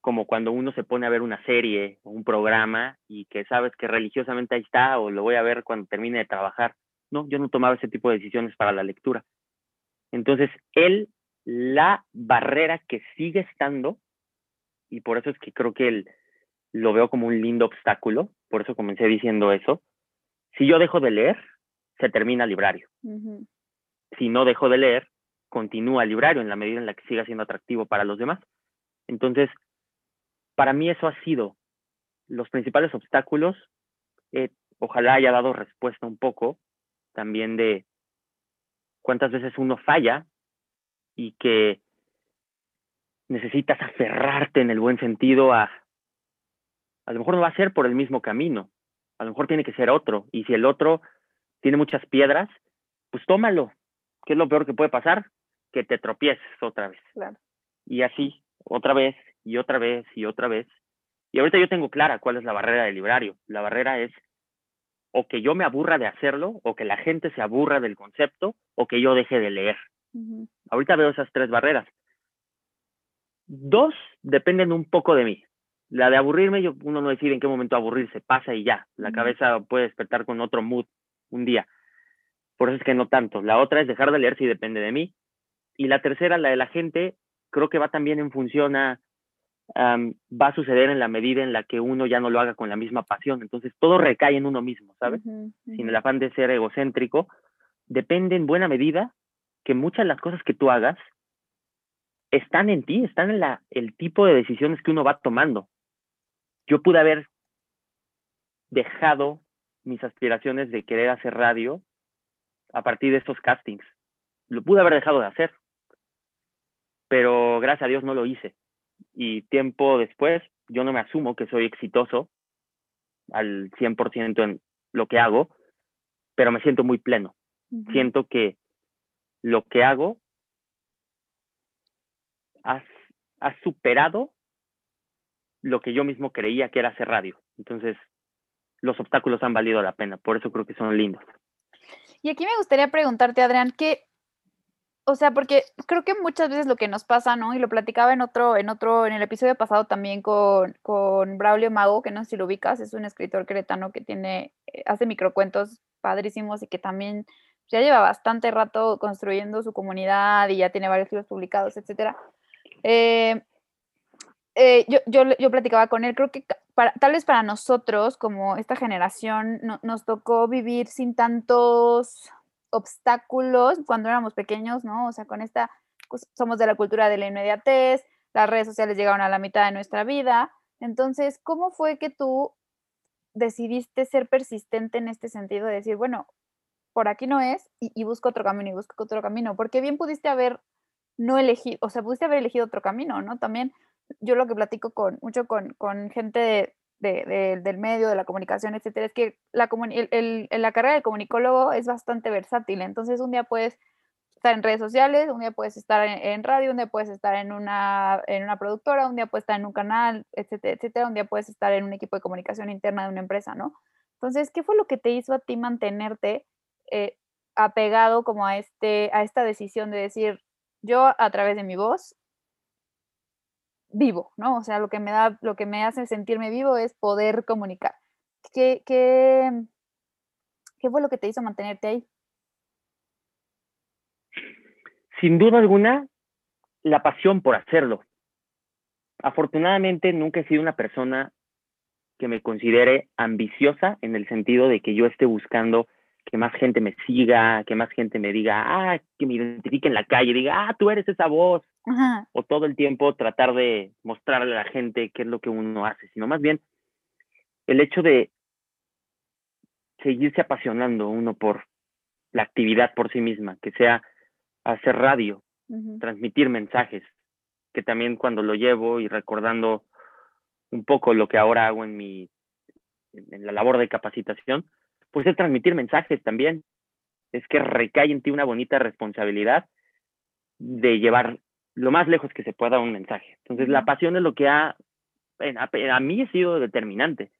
como cuando uno se pone a ver una serie o un programa y que sabes que religiosamente ahí está o lo voy a ver cuando termine de trabajar. No, yo no tomaba ese tipo de decisiones para la lectura. Entonces, él, la barrera que sigue estando, y por eso es que creo que él lo veo como un lindo obstáculo, por eso comencé diciendo eso, si yo dejo de leer, se termina el librario. Si no dejo de leer, continúa el librario en la medida en la que siga siendo atractivo para los demás. Entonces, para mí eso ha sido los principales obstáculos. Eh, ojalá haya dado respuesta un poco también de cuántas veces uno falla y que necesitas aferrarte en el buen sentido a, a lo mejor no va a ser por el mismo camino, a lo mejor tiene que ser otro, y si el otro tiene muchas piedras, pues tómalo, ¿qué es lo peor que puede pasar? Que te tropieces otra vez. Y así, otra vez, y otra vez, y otra vez. Y ahorita yo tengo clara cuál es la barrera del librario. La barrera es o que yo me aburra de hacerlo, o que la gente se aburra del concepto, o que yo deje de leer. Ahorita veo esas tres barreras. Dos dependen un poco de mí. La de aburrirme, yo, uno no decide en qué momento aburrirse, pasa y ya. La cabeza puede despertar con otro mood un día. Por eso es que no tanto. La otra es dejar de leer si depende de mí. Y la tercera, la de la gente, creo que va también en función a va a suceder en la medida en la que uno ya no lo haga con la misma pasión. Entonces todo recae en uno mismo, ¿sabes? Sin el afán de ser egocéntrico, depende en buena medida que muchas de las cosas que tú hagas están en ti, están en la, el tipo de decisiones que uno va tomando. Yo pude haber dejado mis aspiraciones de querer hacer radio a partir de estos castings. Lo pude haber dejado de hacer, pero gracias a Dios no lo hice y tiempo después yo no me asumo que soy exitoso al 100% en lo que hago, pero me siento muy pleno. Siento que lo que hago ha, superado lo que yo mismo creía que era hacer radio. Entonces, los obstáculos han valido la pena, por eso creo que son lindos. Y aquí me gustaría preguntarte, Adrián, ¿qué, o sea, porque creo que muchas veces lo que nos pasa, ¿no? Y lo platicaba en otro, en otro, en el episodio pasado también con, con Braulio Mago, que no sé si lo ubicas, es un escritor queretano que tiene, eh, hace microcuentos padrísimos y que también ya lleva bastante rato construyendo su comunidad y ya tiene varios libros publicados, etcétera. Eh, eh, yo, yo, yo, platicaba con él, creo que para, tal vez para nosotros, como esta generación, nos tocó vivir sin tantos obstáculos cuando éramos pequeños, ¿no? O sea, con esta, pues, somos de la cultura de la inmediatez, las redes sociales llegaron a la mitad de nuestra vida. Entonces, ¿cómo fue que tú decidiste ser persistente en este sentido de decir, bueno, por aquí no es y, busco otro camino y busco otro camino? Porque bien pudiste haber no elegido, o sea, pudiste haber elegido otro camino, ¿no? También yo lo que platico con mucho con, con gente de, del medio, de la comunicación, etcétera, es que la, el, la carrera de comunicólogo es bastante versátil. Entonces, un día puedes estar en redes sociales, un día puedes estar en, radio, un día puedes estar en una, en una productora, un día puedes estar en un canal, etcétera, etcétera, un día puedes estar en un equipo de comunicación interna de una empresa, ¿no? Entonces, ¿qué fue lo que te hizo a ti mantenerte eh, apegado como a, este, a esta decisión de decir, yo a través de mi voz vivo, ¿no? O sea, lo que me da, lo que me hace sentirme vivo es poder comunicar. ¿Qué, qué, qué fue lo que te hizo mantenerte ahí? Sin duda alguna, la pasión por hacerlo. Afortunadamente, nunca he sido una persona que me considere ambiciosa en el sentido de que yo esté buscando que más gente me siga, que más gente me diga, ah, que me identifique en la calle, diga, ah, tú eres esa voz. O todo el tiempo tratar de mostrarle a la gente qué es lo que uno hace, sino más bien el hecho de seguirse apasionando uno por la actividad por sí misma, que sea hacer radio, transmitir mensajes, que también cuando lo llevo y recordando un poco lo que ahora hago en mi en la labor de capacitación, pues es transmitir mensajes también. Es que recae en ti una bonita responsabilidad de llevar lo más lejos que se pueda un mensaje. Entonces, la pasión es lo que ha, a, mí ha sido determinante.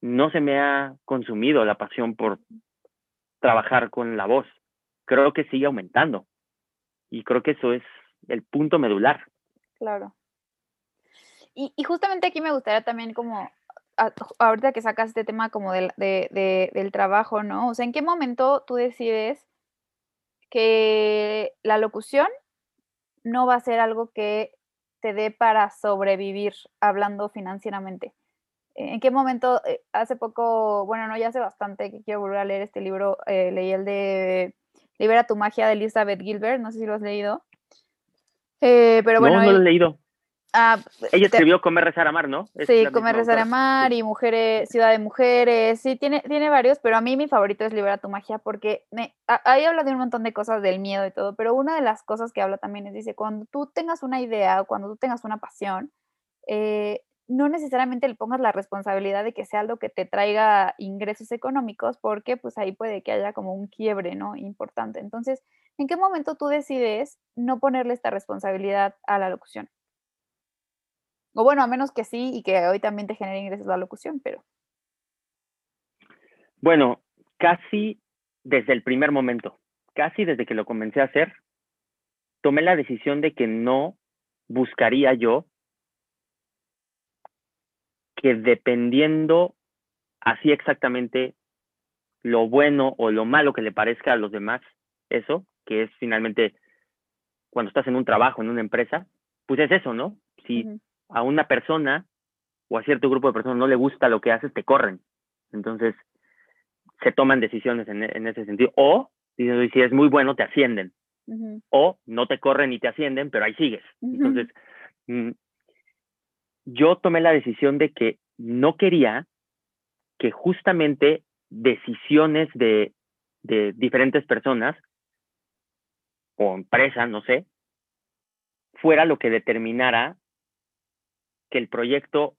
No se me ha consumido la pasión por trabajar con la voz. Creo que sigue aumentando. Y creo que eso es el punto medular. Claro. Y, y justamente aquí me gustaría también como ahorita que sacas este tema como del, del trabajo, ¿no? O sea, ¿en qué momento tú decides que la locución no va a ser algo que te dé para sobrevivir hablando financieramente? ¿En qué momento, eh, hace poco, bueno, no, ya hace bastante que quiero volver a leer este libro, eh, leí el de Libera tu magia de Elizabeth Gilbert, no sé si lo has leído. Eh, pero bueno, no, no lo he leído. Ah, Ella escribió Comer, Rezar, Amar, ¿no? sí, Comer, Rezar, Amar y Mujeres, Ciudad de Mujeres, sí, tiene, tiene varios, pero a mí mi favorito es Libera tu magia porque me, ahí habla de un montón de cosas del miedo y todo, pero una de las cosas que habla también es, dice, cuando tú tengas una idea o cuando tú tengas una pasión, eh, no necesariamente le pongas la responsabilidad de que sea algo que te traiga ingresos económicos, porque pues ahí puede que haya como un quiebre, ¿no? Importante. Entonces, ¿en qué momento tú decides no ponerle esta responsabilidad a la locución? O bueno, a menos que sí y que hoy también te genere ingresos la locución, pero. Bueno, casi desde el primer momento, casi desde que lo comencé a hacer, tomé la decisión de que no buscaría yo que dependiendo así exactamente lo bueno o lo malo que le parezca a los demás, eso, que es finalmente cuando estás en un trabajo, en una empresa, pues es eso, ¿no? Si a una persona o a cierto grupo de personas no le gusta lo que haces, te corren. Entonces, se toman decisiones en, ese sentido. O, si es muy bueno, te ascienden. O no te corren y te ascienden, pero ahí sigues. Entonces, mm, yo tomé la decisión de que no quería que justamente decisiones de, de diferentes personas o empresas, no sé, fuera lo que determinara que el proyecto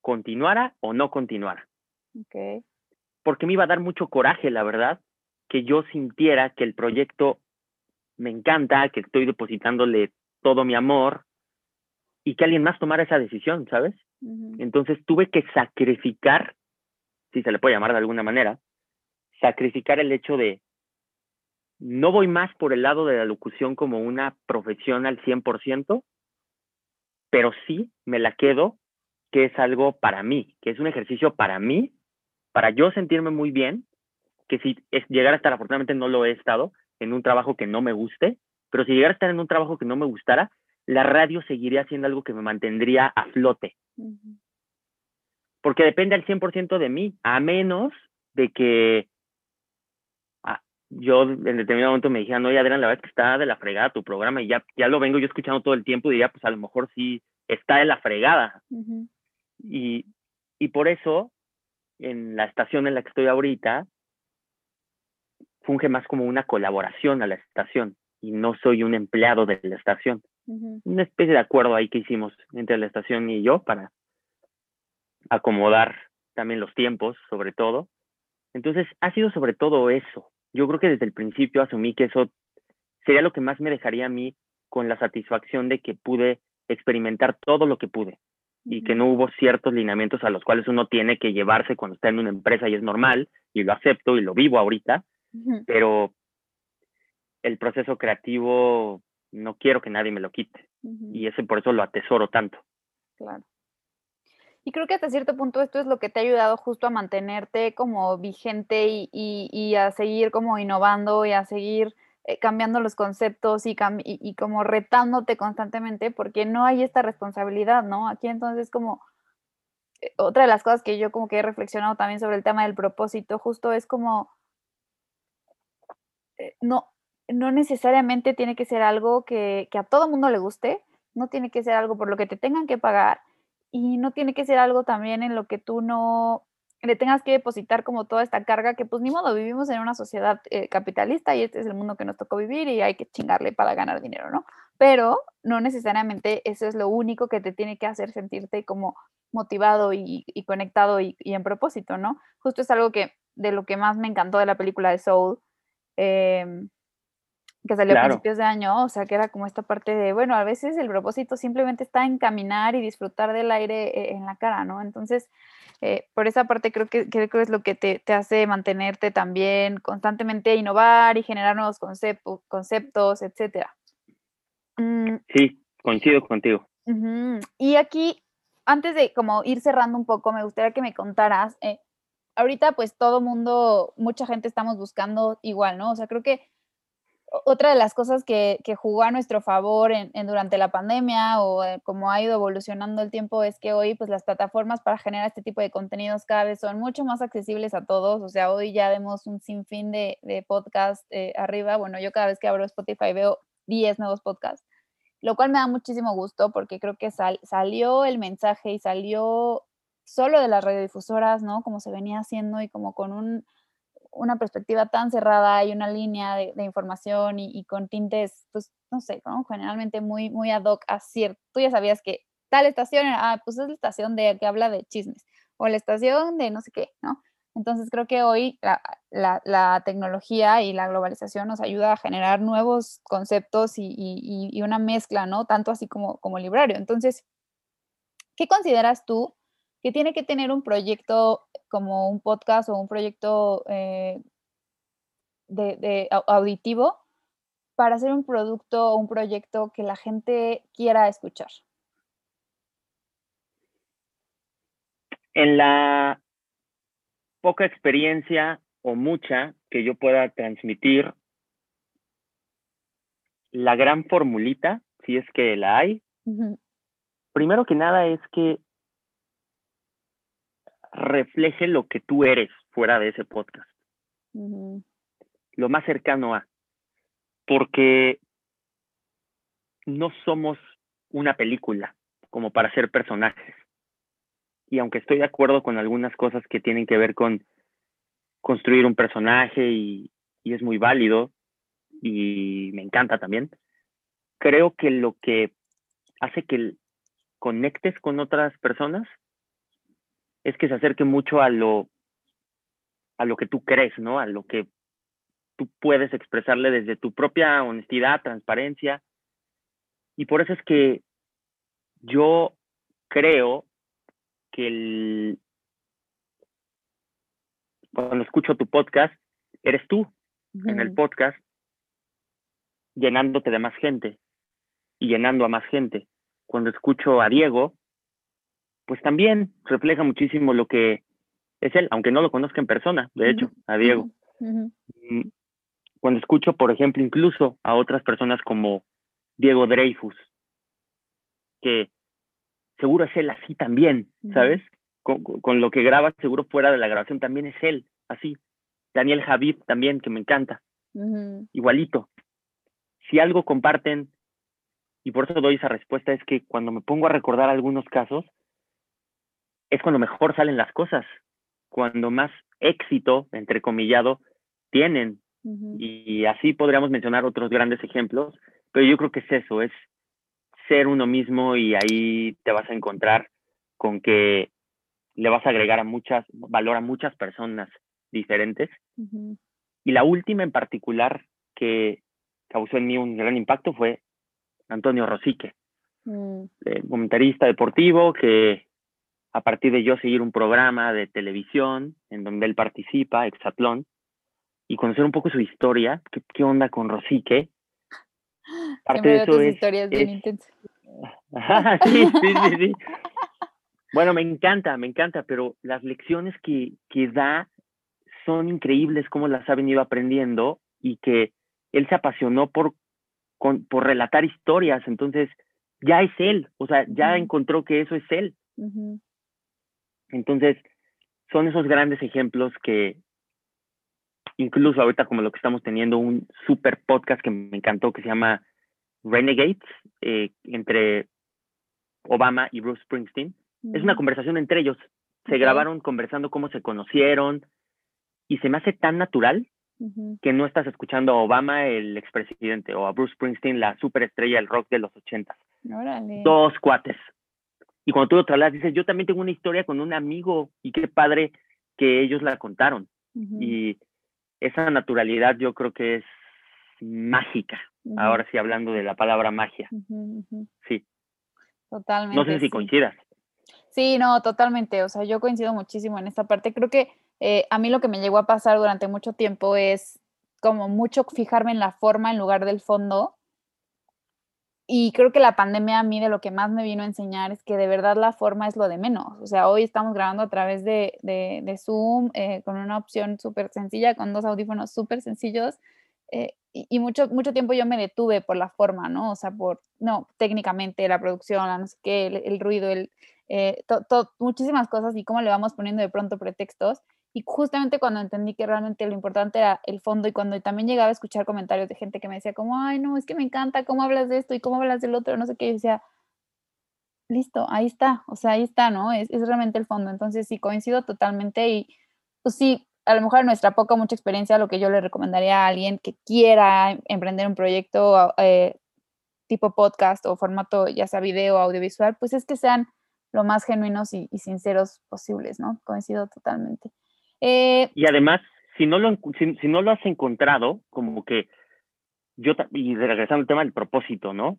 continuara o no continuara. Okay. Porque me iba a dar mucho coraje, la verdad, que yo sintiera que el proyecto me encanta, que estoy depositándole todo mi amor y que alguien más tomara esa decisión, ¿sabes? Entonces tuve que sacrificar, si se le puede llamar de alguna manera, sacrificar el hecho de no voy más por el lado de la locución como una profesión al 100%, pero sí me la quedo que es algo para mí, que es un ejercicio para mí, para yo sentirme muy bien, que si es llegar a estar, afortunadamente no lo he estado, en un trabajo que no me guste, pero si llegara a estar en un trabajo que no me gustara, la radio seguiría siendo algo que me mantendría a flote. Porque depende al 100% de mí, a menos de que yo en determinado momento me dijeran, oye Adrián, la verdad es que está de la fregada tu programa y ya, ya lo vengo yo escuchando todo el tiempo y diría, pues a lo mejor sí está de la fregada. y, y por eso, en la estación en la que estoy ahorita, funge más como una colaboración a la estación y no soy un empleado de la estación una especie de acuerdo ahí que hicimos entre la estación y yo para acomodar también los tiempos, sobre todo. Entonces, ha sido sobre todo eso. Yo creo que desde el principio asumí que eso sería lo que más me dejaría a mí con la satisfacción de que pude experimentar todo lo que pude y que no hubo ciertos lineamientos a los cuales uno tiene que llevarse cuando está en una empresa y es normal y lo acepto y lo vivo ahorita, pero el proceso creativo no quiero que nadie me lo quite. Y ese por eso lo atesoro tanto. Claro. Y creo que hasta cierto punto esto es lo que te ha ayudado justo a mantenerte como vigente y, a seguir como innovando y a seguir eh, cambiando los conceptos y, y, como retándote constantemente porque no hay esta responsabilidad, ¿no? Aquí entonces como eh, otra de las cosas que yo como que he reflexionado también sobre el tema del propósito justo es como eh, no, no necesariamente tiene que ser algo que, a todo mundo le guste, no tiene que ser algo por lo que te tengan que pagar y no tiene que ser algo también en lo que tú no le tengas que depositar como toda esta carga que pues ni modo, vivimos en una sociedad eh, capitalista y este es el mundo que nos tocó vivir y hay que chingarle para ganar dinero, ¿no? Pero no necesariamente eso es lo único que te tiene que hacer sentirte como motivado y, conectado y, en propósito, ¿no? Justo es algo que de lo que más me encantó de la película de Soul, eh, que salió a principios de año, o sea, que era como esta parte de, bueno, a veces el propósito simplemente está en caminar y disfrutar del aire eh, en la cara, ¿no? Entonces, eh, por esa parte creo que, creo que es lo que te, hace mantenerte también constantemente innovar y generar nuevos conceptos, conceptos etcétera. Mm. Sí, coincido contigo. Y aquí antes de como ir cerrando un poco, me gustaría que me contaras, eh, ahorita pues todo mundo, mucha gente estamos buscando igual, ¿no? O sea, creo que otra de las cosas que, jugó a nuestro favor en, durante la pandemia o eh, como ha ido evolucionando el tiempo es que hoy pues las plataformas para generar este tipo de contenidos cada vez son mucho más accesibles a todos. O sea, hoy ya vemos un sinfín de, de podcasts eh, arriba. Bueno, yo cada vez que abro Spotify veo 10 nuevos podcasts, lo cual me da muchísimo gusto porque creo que salió el mensaje y salió solo de las radiodifusoras, ¿no? Como se venía haciendo y como con un una perspectiva tan cerrada y una línea de, información y, con tintes, pues, no sé, generalmente muy, muy ad hoc a cierto. Tú ya sabías que tal estación, ah, pues es la estación de, que habla de chismes o la estación de no sé qué, ¿no? Entonces creo que hoy la, tecnología y la globalización nos ayuda a generar nuevos conceptos y, una mezcla, ¿no? Tanto así como, como librario. Entonces, ¿qué consideras tú que tiene que tener un proyecto como un podcast o un proyecto eh, de, auditivo para hacer un producto o un proyecto que la gente quiera escuchar? En la poca experiencia o mucha que yo pueda transmitir, la gran formulita, si es que la hay, primero que nada es que refleje lo que tú eres fuera de ese podcast. Lo más cercano a. Porque no somos una película como para ser personajes. Y aunque estoy de acuerdo con algunas cosas que tienen que ver con construir un personaje y, y es muy válido y me encanta también, creo que lo que hace que conectes con otras personas es que se acerque mucho a lo, a lo que tú crees, ¿no? A lo que tú puedes expresarle desde tu propia honestidad, transparencia. Y por eso es que yo creo que el, cuando escucho tu podcast, eres tú en el podcast llenándote de más gente y llenando a más gente. Cuando escucho a Diego, pues también refleja muchísimo lo que es él, aunque no lo conozca en persona, de hecho, a Diego. Mm, cuando escucho, por ejemplo, incluso a otras personas como Diego Dreyfus, que seguro es él así también, ¿sabes? Con, lo que graba, seguro fuera de la grabación también es él, así. Daniel Javid también, que me encanta, igualito. Si algo comparten, y por eso doy esa respuesta, es que cuando me pongo a recordar algunos casos, es cuando mejor salen las cosas, cuando más éxito, entrecomillado, tienen. Y así podríamos mencionar otros grandes ejemplos, pero yo creo que es eso, es ser uno mismo y ahí te vas a encontrar con que le vas a agregar a muchas, valor a muchas personas diferentes. Y la última en particular que causó en mí un gran impacto fue Antonio Rosique, eh, comentarista deportivo que a partir de yo seguir un programa de televisión en donde él participa, Exatlón, y conocer un poco su historia, qué, onda con Rosique. [laughs] Parte de eso es, historias bien intensas. [laughs] sí, sí, sí, sí. [laughs] Bueno, me encanta, me encanta, pero las lecciones que, que da son increíbles cómo las ha venido aprendiendo y que él se apasionó por, por relatar historias, entonces ya es él, o sea, ya encontró que eso es él. Entonces, son esos grandes ejemplos que incluso ahorita como lo que estamos teniendo, un super podcast que me encantó que se llama Renegades, eh, entre Obama y Bruce Springsteen. Es una conversación entre ellos. Se grabaron conversando cómo se conocieron y se me hace tan natural que no estás escuchando a Obama, el expresidente, o a Bruce Springsteen, la superestrella del rock de los ochentas. Dos cuates, y cuando tú lo trasladas, dices, yo también tengo una historia con un amigo y qué padre que ellos la contaron. Y esa naturalidad yo creo que es mágica. Ahora sí, hablando de la palabra magia. Sí. Totalmente. No sé si coincidas. Sí, no, totalmente. O sea, yo coincido muchísimo en esta parte. Creo que eh, a mí lo que me llegó a pasar durante mucho tiempo es como mucho fijarme en la forma en lugar del fondo y creo que la pandemia a mí de lo que más me vino a enseñar es que de verdad la forma es lo de menos. O sea, hoy estamos grabando a través de, de, Zoom eh, con una opción súper sencilla, con dos audífonos súper sencillos. Eh, y, mucho, mucho tiempo yo me detuve por la forma, ¿no? O sea, por, no, técnicamente la producción, la no sé qué, el, ruido, el, eh, muchísimas cosas y cómo le vamos poniendo de pronto pretextos. Y justamente cuando entendí que realmente lo importante era el fondo y cuando también llegaba a escuchar comentarios de gente que me decía como, ay, no, es que me encanta cómo hablas de esto y cómo hablas del otro, no sé qué, yo decía, listo, ahí está, o sea, ahí está, ¿no? Es, es realmente el fondo. Entonces sí, coincido totalmente y pues sí, a lo mejor nuestra poca mucha experiencia, lo que yo le recomendaría a alguien que quiera emprender un proyecto eh, tipo podcast o formato, ya sea video o audiovisual, pues es que sean lo más genuinos y sinceros posibles, ¿no? Coincido totalmente. Eh, y además, si no, lo, si, no lo has encontrado, como que yo, y regresando al tema del propósito, ¿no?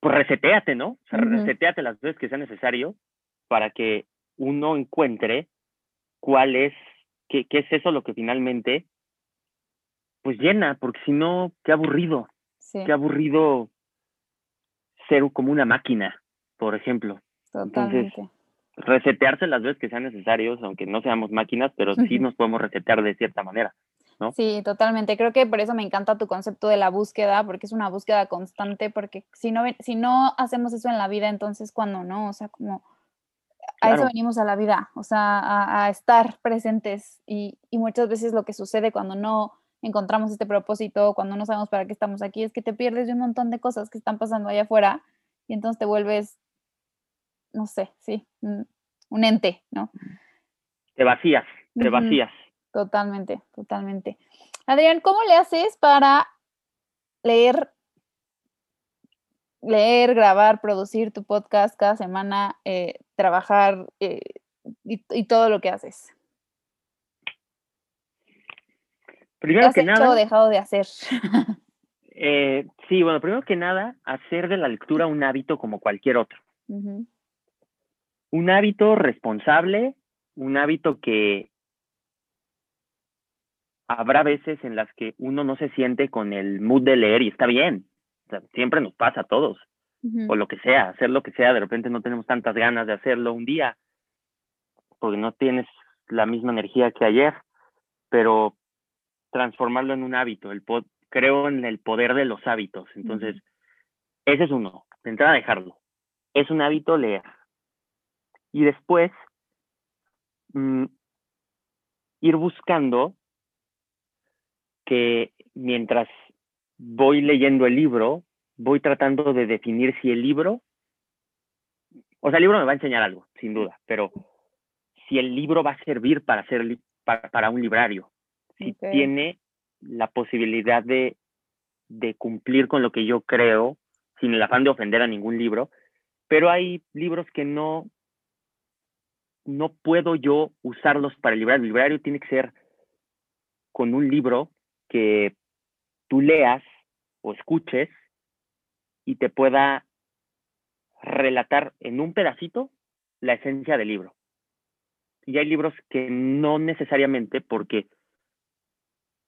pues reseteate, ¿no? O sea, reseteate las veces que sea necesario para que uno encuentre cuál es, qué, qué es eso lo que finalmente, pues llena, porque si no, qué aburrido, qué aburrido ser como una máquina, por ejemplo. Totalmente resetearse las veces que sean necesarios, aunque no seamos máquinas, pero sí nos podemos resetear de cierta manera. ¿no? Sí, totalmente. Creo que por eso me encanta tu concepto de la búsqueda, porque es una búsqueda constante, porque si no, si no hacemos eso en la vida, entonces cuando no, o sea, como a eso venimos a la vida, o sea, a, estar presentes y, y, muchas veces lo que sucede cuando no encontramos este propósito, cuando no sabemos para qué estamos aquí, es que te pierdes de un montón de cosas que están pasando allá afuera y entonces te vuelves no sé, sí, un ente, ¿no? Te vacías, te vacías. Totalmente, totalmente. Adrián, ¿cómo le haces para leer, leer, grabar, producir tu podcast cada semana, eh, trabajar eh, y, todo lo que haces? Primero que nada. dejado de hacer? [laughs] Eh, sí, bueno, primero que nada, hacer de la lectura un hábito como cualquier otro un hábito responsable, un hábito que habrá veces en las que uno no se siente con el mood de leer y está bien. siempre nos pasa a todos. O lo que sea, hacer lo que sea, de repente no tenemos tantas ganas de hacerlo un día, porque no tienes la misma energía que ayer, pero transformarlo en un hábito, el creo en el poder de los hábitos. Entonces, ese es uno, de entrada dejarlo. Es un hábito leer y después mm, ir buscando que mientras voy leyendo el libro, voy tratando de definir si el libro, o sea, el libro me va a enseñar algo, sin duda, pero si el libro va a servir para, hacer, para, un librario, si tiene la posibilidad de, de cumplir con lo que yo creo, sin el afán de ofender a ningún libro, pero hay libros que no, no puedo yo usarlos para el librario. El librario tiene que ser con un libro que tú leas o escuches y te pueda relatar en un pedacito la esencia del libro. Y hay libros que no necesariamente porque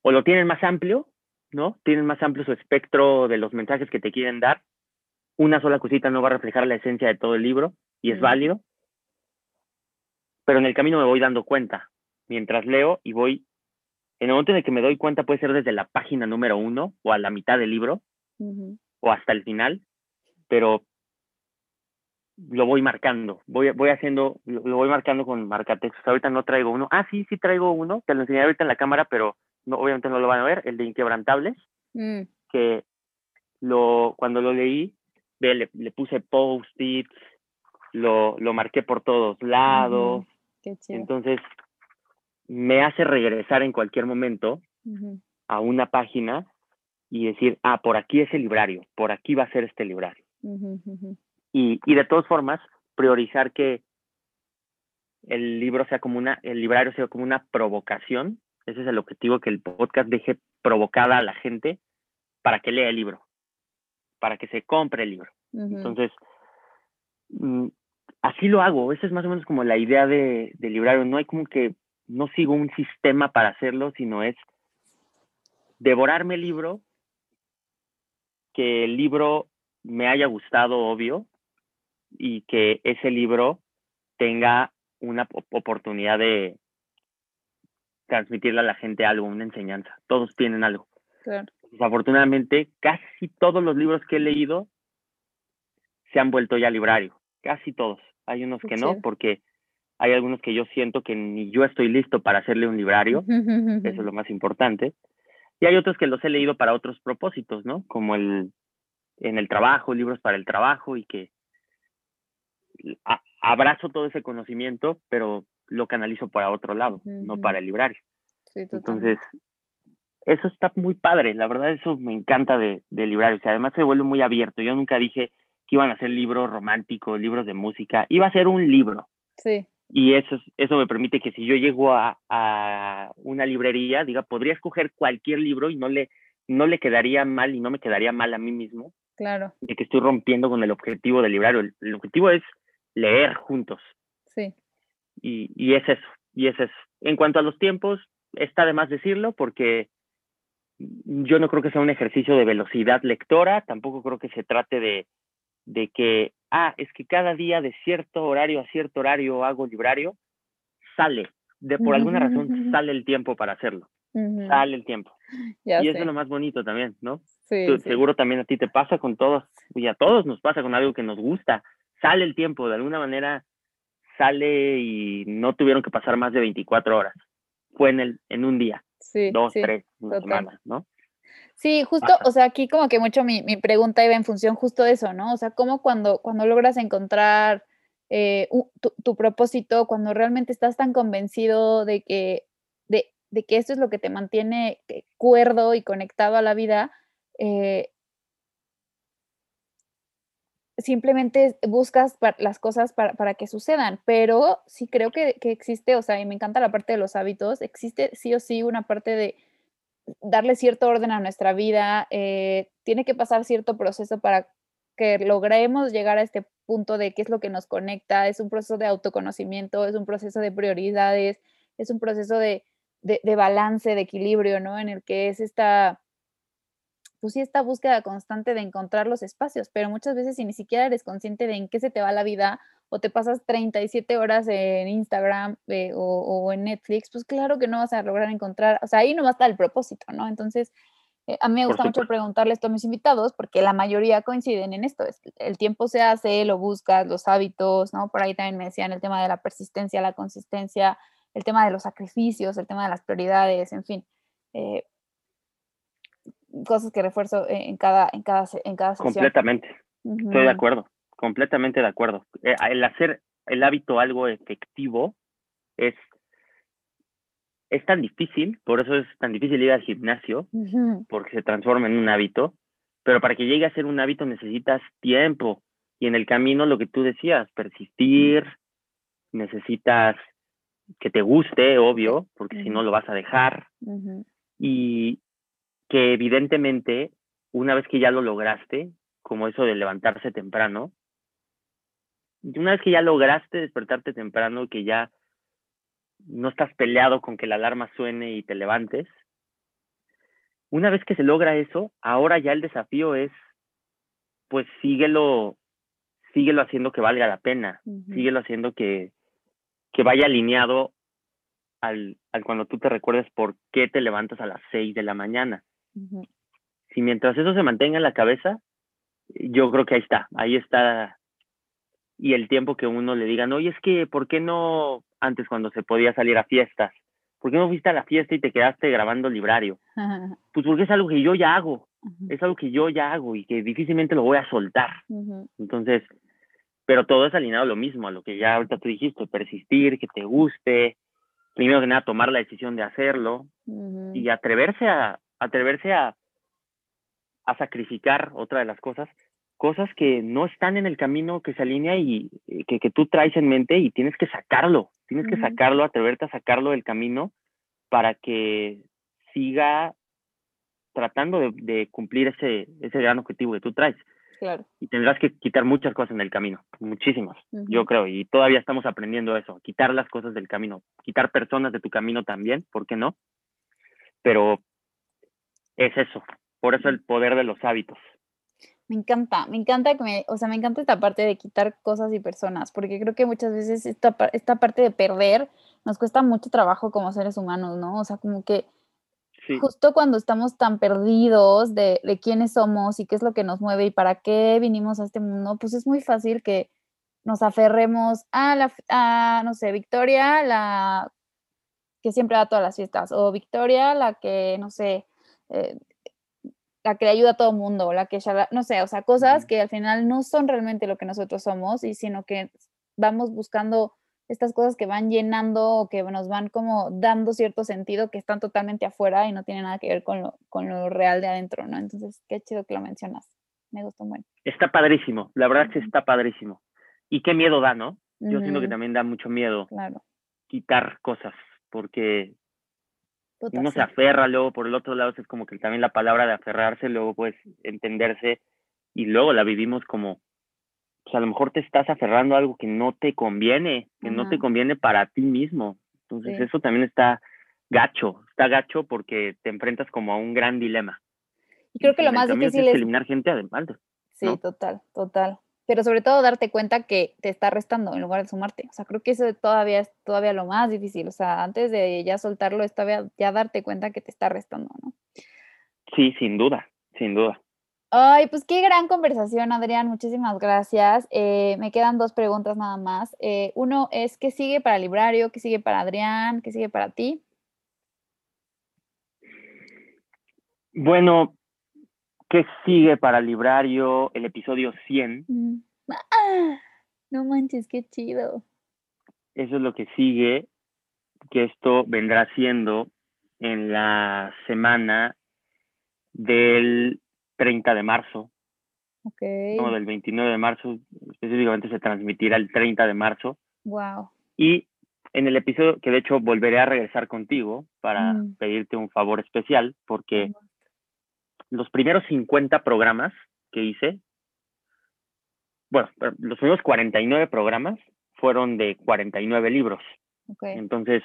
o lo tienen más amplio, ¿no? Tienen más amplio su espectro de los mensajes que te quieren dar. Una sola cosita no va a reflejar la esencia de todo el libro y es válido pero en el camino me voy dando cuenta mientras leo y voy, en el momento en el que me doy cuenta puede ser desde la página número uno o a la mitad del libro o hasta el final, pero lo voy marcando, voy, voy haciendo, lo, voy marcando con marcatextos. Ahorita no traigo uno. Ah, sí, sí traigo uno, te lo enseñaré ahorita en la cámara, pero no, obviamente no lo van a ver, el de Inquebrantables, mm. que lo, cuando lo leí, le, le puse post-its, lo, lo marqué por todos lados, entonces, me hace regresar en cualquier momento a una página y decir, ah, por aquí es el librario, por aquí va a ser este librario. y, y de todas formas, priorizar que el libro sea como una, el librario sea como una provocación. Ese es el objetivo, que el podcast deje provocada a la gente para que lea el libro, para que se compre el libro. Entonces, mm, así lo hago. Esa es más o menos como la idea de, de librario. No hay como que, no sigo un sistema para hacerlo, sino es devorarme el libro, que el libro me haya gustado, obvio, y que ese libro tenga una oportunidad de transmitirle a la gente algo, una enseñanza. Todos tienen algo. Desafortunadamente, casi todos los libros que he leído se han vuelto ya librario, casi todos. Hay unos que no, porque hay algunos que yo siento que ni yo estoy listo para hacerle un librario, eso es lo más importante. Y hay otros que los he leído para otros propósitos, ¿no? Como el en el trabajo, libros para el trabajo y que abrazo todo ese conocimiento, pero lo canalizo para otro lado, no para el librario. Entonces, eso está muy padre, la verdad eso me encanta de, de librario, además se vuelve muy abierto, yo nunca dije que iban a ser libros románticos, libros de música, iba a ser un libro. Sí. Y eso, eso me permite que si yo llego a, a una librería, diga, podría escoger cualquier libro y no le, no le quedaría mal y no me quedaría mal a mí mismo. Claro. De que estoy rompiendo con el objetivo del librario. el objetivo es leer juntos. Sí. Y, y es eso, y es eso. En cuanto a los tiempos, está de más decirlo porque yo no creo que sea un ejercicio de velocidad lectora, tampoco creo que se trate de, de que, ah, es que cada día de cierto horario a cierto horario hago librario, sale, de por alguna razón sale el tiempo para hacerlo, sale el tiempo. [laughs] y eso es lo más bonito también, ¿no? Sí, Seguro también a ti te pasa con todos, y a todos nos pasa con algo que nos gusta, sale el tiempo, de alguna manera sale y no tuvieron que pasar más de 24 horas. Fue en, el, en un día, dos, tres, una semana, ¿no? Sí, justo, o sea, aquí como que mucho mi, mi, pregunta iba en función justo de eso, ¿no? O sea, cómo cuando, cuando logras encontrar eh, tu, tu, propósito, cuando realmente estás tan convencido de que, de, de, que esto es lo que te mantiene eh, cuerdo y conectado a la vida, eh, simplemente buscas las cosas para, para, que sucedan, pero sí creo que, que, existe, o sea, y me encanta la parte de los hábitos, existe sí o sí una parte de darle cierto orden a nuestra vida, eh, tiene que pasar cierto proceso para que logremos llegar a este punto de qué es lo que nos conecta, es un proceso de autoconocimiento, es un proceso de prioridades, es un proceso de, de, balance, de equilibrio, ¿no? En el que es esta pues sí, esta búsqueda constante de encontrar los espacios, pero muchas veces si ni siquiera eres consciente de en qué se te va la vida o te pasas 37 horas en Instagram eh, o, en Netflix, pues claro que no vas a lograr encontrar, o sea, ahí no va a estar el propósito, ¿no? Entonces, eh, a mí me gusta mucho preguntarle esto a mis invitados porque la mayoría coinciden en esto, es, el tiempo se hace, lo buscas, los hábitos, ¿no? Por ahí también me decían el tema de la persistencia, la consistencia, el tema de los sacrificios, el tema de las prioridades, en fin. Eh, cosas que refuerzo en cada, en cada, en cada sesión. Completamente, estoy de acuerdo, completamente de acuerdo. Eh, el hacer el hábito algo efectivo es, es tan difícil, por eso es tan difícil ir al gimnasio, porque se transforma en un hábito, pero para que llegue a ser un hábito necesitas tiempo y en el camino lo que tú decías, persistir, necesitas que te guste, obvio, porque si no lo vas a dejar. Y, que evidentemente, una vez que ya lo lograste, como eso de levantarse temprano, una vez que ya lograste despertarte temprano, que ya no estás peleado con que la alarma suene y te levantes, una vez que se logra eso, ahora ya el desafío es, pues síguelo, síguelo haciendo que valga la pena, síguelo haciendo que, que vaya alineado al, al, cuando tú te recuerdes por qué te levantas a las seis de la mañana. Si mientras eso se mantenga en la cabeza, yo creo que ahí está, ahí está. Y el tiempo que uno le diga, no, y es que, ¿por qué no antes cuando se podía salir a fiestas? ¿Por qué no fuiste a la fiesta y te quedaste grabando librario? Pues porque es algo que yo ya hago, es algo que yo ya hago y que difícilmente lo voy a soltar. Entonces, pero todo es alineado a lo mismo, a lo que ya ahorita tú dijiste, persistir, que te guste, primero que nada tomar la decisión de hacerlo y atreverse a, atreverse a, a sacrificar otra de las cosas, cosas que no están en el camino que se alinea y eh, que, que tú traes en mente y tienes que sacarlo, tienes que sacarlo, atreverte a sacarlo del camino para que siga tratando de, de, cumplir ese, ese gran objetivo que tú traes. Claro. Y tendrás que quitar muchas cosas en el camino, muchísimas, yo creo, y todavía estamos aprendiendo eso, quitar las cosas del camino, quitar personas de tu camino también, ¿por qué no? Pero es eso. Por eso el poder de los hábitos. Me encanta, me encanta que me, o sea, me encanta esta parte de quitar cosas y personas, porque creo que muchas veces esta, esta parte de perder nos cuesta mucho trabajo como seres humanos, ¿no? O sea, como que justo cuando estamos tan perdidos de, de, quiénes somos y qué es lo que nos mueve y para qué vinimos a este mundo, pues es muy fácil que nos aferremos a la, a, no sé, Victoria, la que siempre va a todas las fiestas, o Victoria, la que, no sé, eh, la que le ayuda a todo el mundo, la que, ya, no sé, o sea, cosas que al final no son realmente lo que nosotros somos, y sino que vamos buscando estas cosas que van llenando o que nos van como dando cierto sentido que están totalmente afuera y no tienen nada que ver con lo, con lo real de adentro, ¿no? Entonces, qué chido que lo mencionas. Me gustó mucho. Está padrísimo, la verdad es que está padrísimo. Y qué miedo da, ¿no? Yo siento que también da mucho miedo claro. quitar cosas, porque uno se aferra, luego por el otro lado es como que también la palabra de aferrarse, luego pues entenderse y luego la vivimos como pues a lo mejor te estás aferrando a algo que no te conviene, que no te conviene para ti mismo. Entonces eso también está gacho, está gacho porque te enfrentas como a un gran dilema. Y creo que lo más difícil es eliminar gente además. Sí, total, total. Pero sobre todo darte cuenta que te está restando en lugar de sumarte. O sea, creo que eso todavía es todavía lo más difícil. O sea, antes de ya soltarlo, es todavía ya darte cuenta que te está restando, ¿no? Sí, sin duda, sin duda. Ay, pues qué gran conversación, Adrián. Muchísimas gracias. Eh, me quedan dos preguntas nada más. Eh, uno es, ¿qué sigue para el librario? ¿Qué sigue para Adrián? ¿Qué sigue para ti? Bueno, ¿qué sigue para el librario? El episodio 100. Mm. ¡Ah! No manches, qué chido. Eso es lo que sigue, que esto vendrá siendo en la semana del 30 de marzo. Okay. No, del 29 de marzo, específicamente se transmitirá el 30 de marzo. Wow. Y en el episodio, que de hecho volveré a regresar contigo para mm. pedirte un favor especial, porque los primeros 50 programas que hice, bueno, los primeros 49 programas fueron de 49 libros. Okay. Entonces,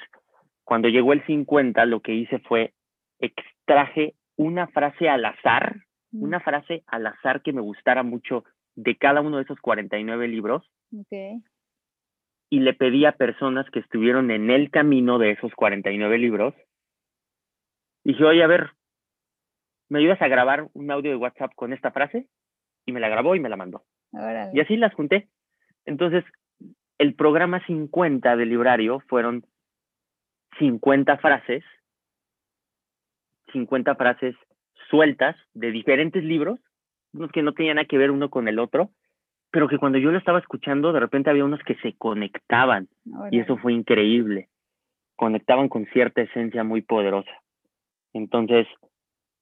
cuando llegó el 50, lo que hice fue extraje una frase al azar una frase al azar que me gustara mucho de cada uno de esos 49 libros. Y le pedí a personas que estuvieron en el camino de esos 49 libros. Dije, oye, a ver, ¿me ayudas a grabar un audio de WhatsApp con esta frase? Y me la grabó y me la mandó. Y así las junté. Entonces, el programa 50 del librario fueron 50 frases, 50 frases sueltas de diferentes libros, unos que no tenían nada que ver uno con el otro, pero que cuando yo lo estaba escuchando, de repente había unos que se conectaban y eso fue increíble. Conectaban con cierta esencia muy poderosa. Entonces,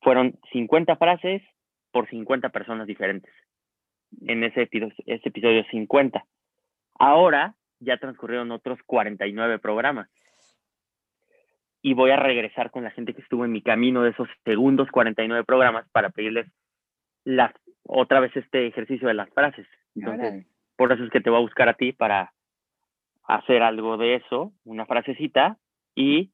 fueron 50 frases por 50 personas diferentes en ese, ese episodio 50. Ahora ya transcurrieron otros 49 programas y voy a regresar con la gente que estuvo en mi camino de esos segundos 49 programas para pedirles la, otra vez este ejercicio de las frases. Entonces, por eso es que te voy a buscar a ti para hacer algo de eso, una frasecita, y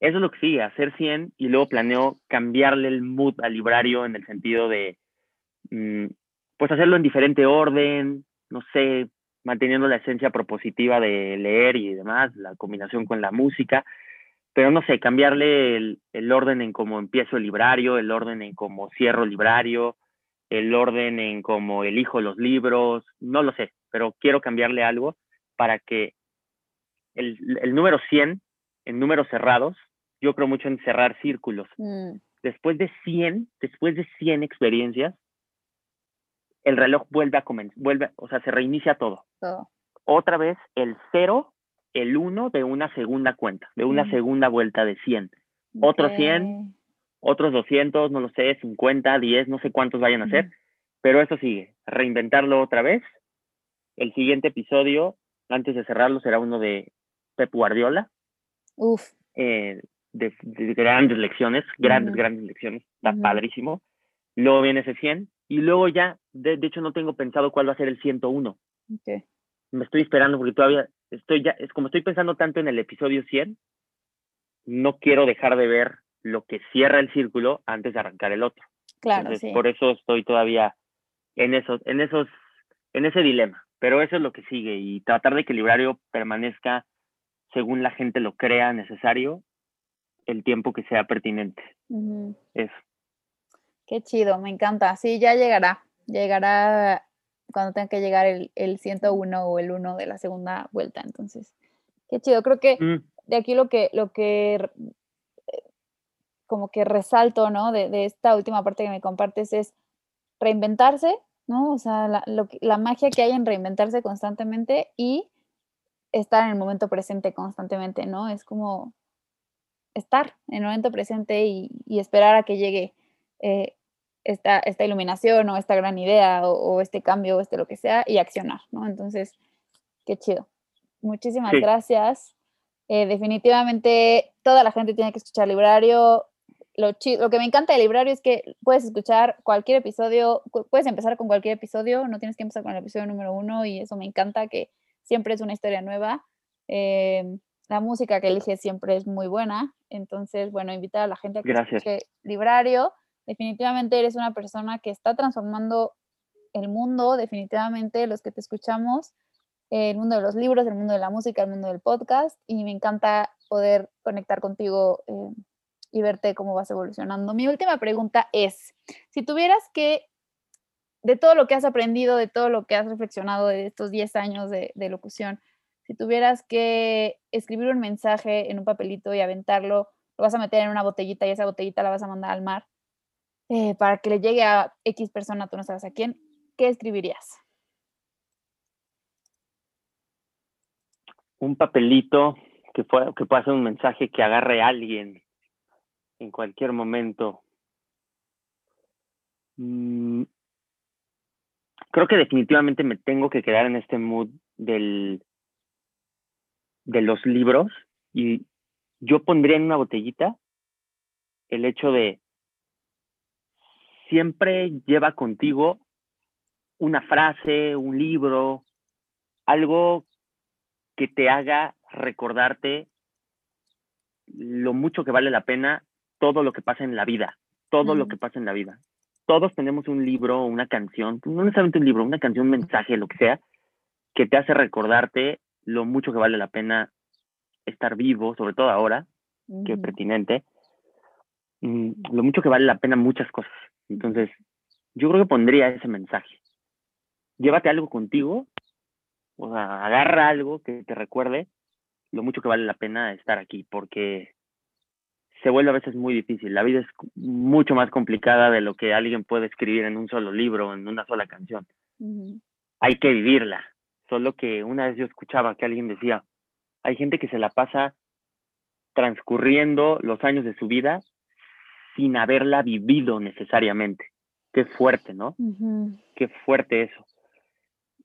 eso es lo que sigue, hacer 100 y luego planeo cambiarle el mood al librario en el sentido de, mm, pues hacerlo en diferente orden, no sé, manteniendo la esencia propositiva de leer y demás, la combinación con la música, pero no sé, cambiarle el, orden en cómo empiezo el librario, el orden en cómo cierro el librario, el orden en cómo elijo los libros, no lo sé, pero quiero cambiarle algo para que el, número 100, en números cerrados, yo creo mucho en cerrar círculos. Mm. Después de 100, después de 100 experiencias, el reloj vuelve a comenzar, vuelve, o sea, se reinicia todo. todo. Otra vez el cero el 1 de una segunda cuenta, de una segunda vuelta de 100. Otros 100, otros 200, no lo sé, 50, 10, no sé cuántos vayan a ser, pero eso sigue, reinventarlo otra vez. El siguiente episodio, antes de cerrarlo, será uno de Pep Guardiola. Uf. Eh, de, grandes lecciones, grandes, grandes lecciones, está padrísimo. Luego viene ese 100 y luego ya, de, hecho no tengo pensado cuál va a ser el 101. Okay. Me estoy esperando porque todavía estoy ya, es como estoy pensando tanto en el episodio 100, no quiero dejar de ver lo que cierra el círculo antes de arrancar el otro. Claro, sí. Por eso estoy todavía en esos, en esos, en ese dilema. Pero eso es lo que sigue y tratar de que el librario permanezca según la gente lo crea necesario el tiempo que sea pertinente. Eso. Qué chido, me encanta. Sí, ya llegará. Llegará cuando tenga que llegar el, el 101 o el 1 de la segunda vuelta. Entonces, qué chido. Creo que mm. de aquí lo que, lo que eh, como que resalto, ¿no? De, de, esta última parte que me compartes es reinventarse, ¿no? O sea, la, la magia que hay en reinventarse constantemente y estar en el momento presente constantemente, ¿no? Es como estar en el momento presente y, esperar a que llegue eh, esta, esta, iluminación o esta gran idea o, este cambio o este lo que sea y accionar, ¿no? Entonces, qué chido. Muchísimas gracias. Eh, definitivamente toda la gente tiene que escuchar Librario. Lo, lo que me encanta del Librario es que puedes escuchar cualquier episodio, puedes empezar con cualquier episodio, no tienes que empezar con el episodio número uno y eso me encanta que siempre es una historia nueva. Eh, la música que eliges siempre es muy buena. Entonces, bueno, invitar a la gente a que escuche Librario. Definitivamente eres una persona que está transformando el mundo, definitivamente los que te escuchamos, el mundo de los libros, el mundo de la música, el mundo del podcast. Y me encanta poder conectar contigo eh, y verte cómo vas evolucionando. Mi última pregunta es, si tuvieras que, de todo lo que has aprendido, de todo lo que has reflexionado de estos 10 años de locución, si tuvieras que escribir un mensaje en un papelito y aventarlo, lo vas a meter en una botellita y esa botellita la vas a mandar al mar eh, para que le llegue a X persona, tú no sabes a quién, ¿qué escribirías? Un papelito que, pueda, que pueda ser un mensaje que agarre a alguien en cualquier momento. Mm, creo que definitivamente me tengo que quedar en este mood del de los libros y yo pondría en una botellita el hecho de siempre lleva contigo una frase, un libro, algo que te haga recordarte lo mucho que vale la pena todo lo que pasa en la vida, todo lo que pasa en la vida. Todos tenemos un libro, una canción, no necesariamente un libro, una canción, un mensaje, lo que sea, que te hace recordarte lo mucho que vale la pena estar vivo, sobre todo ahora, que es pertinente, mm, lo mucho que vale la pena muchas cosas. Entonces, yo creo que pondría ese mensaje. Llévate algo contigo, o sea, agarra algo que te recuerde lo mucho que vale la pena estar aquí, porque se vuelve a veces muy difícil. La vida es mucho más complicada de lo que alguien puede escribir en un solo libro, en una sola canción. Hay que vivirla. Solo que una vez yo escuchaba que alguien decía, hay gente que se la pasa transcurriendo los años de su vida sin haberla vivido necesariamente. Qué fuerte, ¿no? Qué fuerte eso.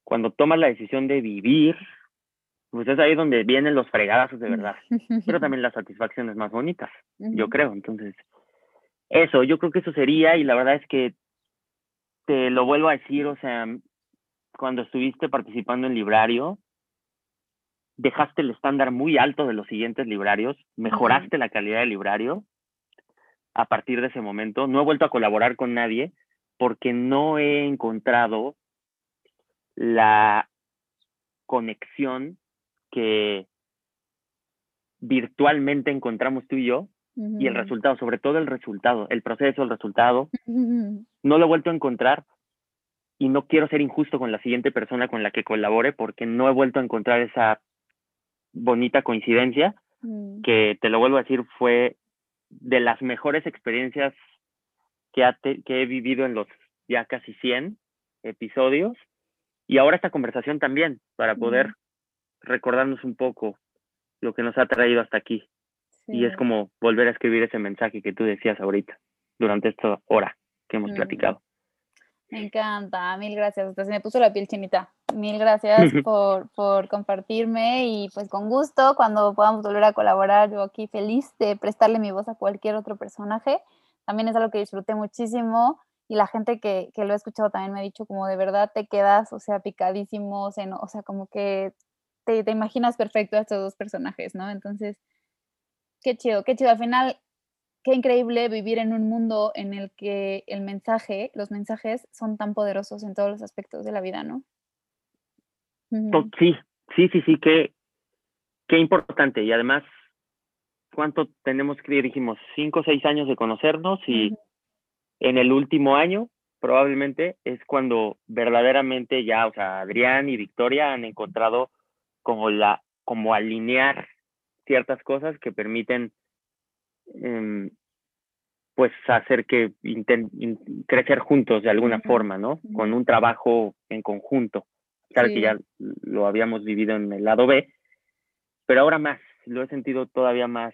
Cuando tomas la decisión de vivir, pues es ahí donde vienen los fregadazos de verdad, pero [laughs] también las satisfacciones más bonitas, yo creo. Entonces, eso, yo creo que eso sería, y la verdad es que te lo vuelvo a decir, o sea, cuando estuviste participando en Librario, dejaste el estándar muy alto de los siguientes librarios, mejoraste la calidad del librario a partir de ese momento. No he vuelto a colaborar con nadie porque no he encontrado la conexión que virtualmente encontramos tú y yo y el resultado, sobre todo el resultado, el proceso, el resultado, no lo he vuelto a encontrar y no quiero ser injusto con la siguiente persona con la que colabore porque no he vuelto a encontrar esa bonita coincidencia mm. que te lo vuelvo a decir fue de las mejores experiencias que, que he vivido en los ya casi 100 episodios y ahora esta conversación también para poder recordarnos un poco lo que nos ha traído hasta aquí y es como volver a escribir ese mensaje que tú decías ahorita durante esta hora que hemos platicado. Me encanta, mil gracias. Hasta se me puso la piel chinita. Mil gracias [laughs] por, por, compartirme y pues con gusto cuando podamos volver a colaborar, yo aquí feliz de prestarle mi voz a cualquier otro personaje. También es algo que disfruté muchísimo y la gente que, que lo ha escuchado también me ha dicho como de verdad te quedas, o sea, picadísimo, o sea, como que te, te imaginas perfecto a estos dos personajes, ¿no? Entonces, qué chido, qué chido. Al final qué increíble vivir en un mundo en el que el mensaje, los mensajes son tan poderosos en todos los aspectos de la vida, ¿no? Sí, sí, sí, sí, qué, qué importante. Y además, ¿cuánto tenemos que, dijimos, cinco o seis años de conocernos y en el último año probablemente es cuando verdaderamente ya, o sea, Adrián y Victoria han encontrado como la, como alinear ciertas cosas que permiten em, pues hacer que crecer juntos de alguna forma, ¿no? Con un trabajo en conjunto. Claro que ya lo habíamos vivido en el lado B, pero ahora más, lo he sentido todavía más,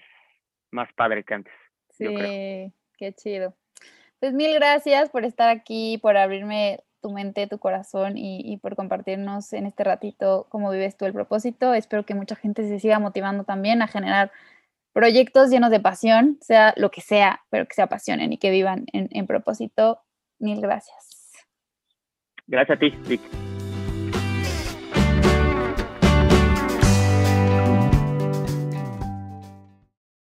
más padre que antes. Sí, qué chido. Pues mil gracias por estar aquí, por abrirme tu mente, tu corazón y, por compartirnos en este ratito cómo vives tú el propósito. Espero que mucha gente se siga motivando también a generar proyectos llenos de pasión, sea lo que sea, pero que se apasionen y que vivan en, propósito. Mil gracias. Gracias a ti, Vic.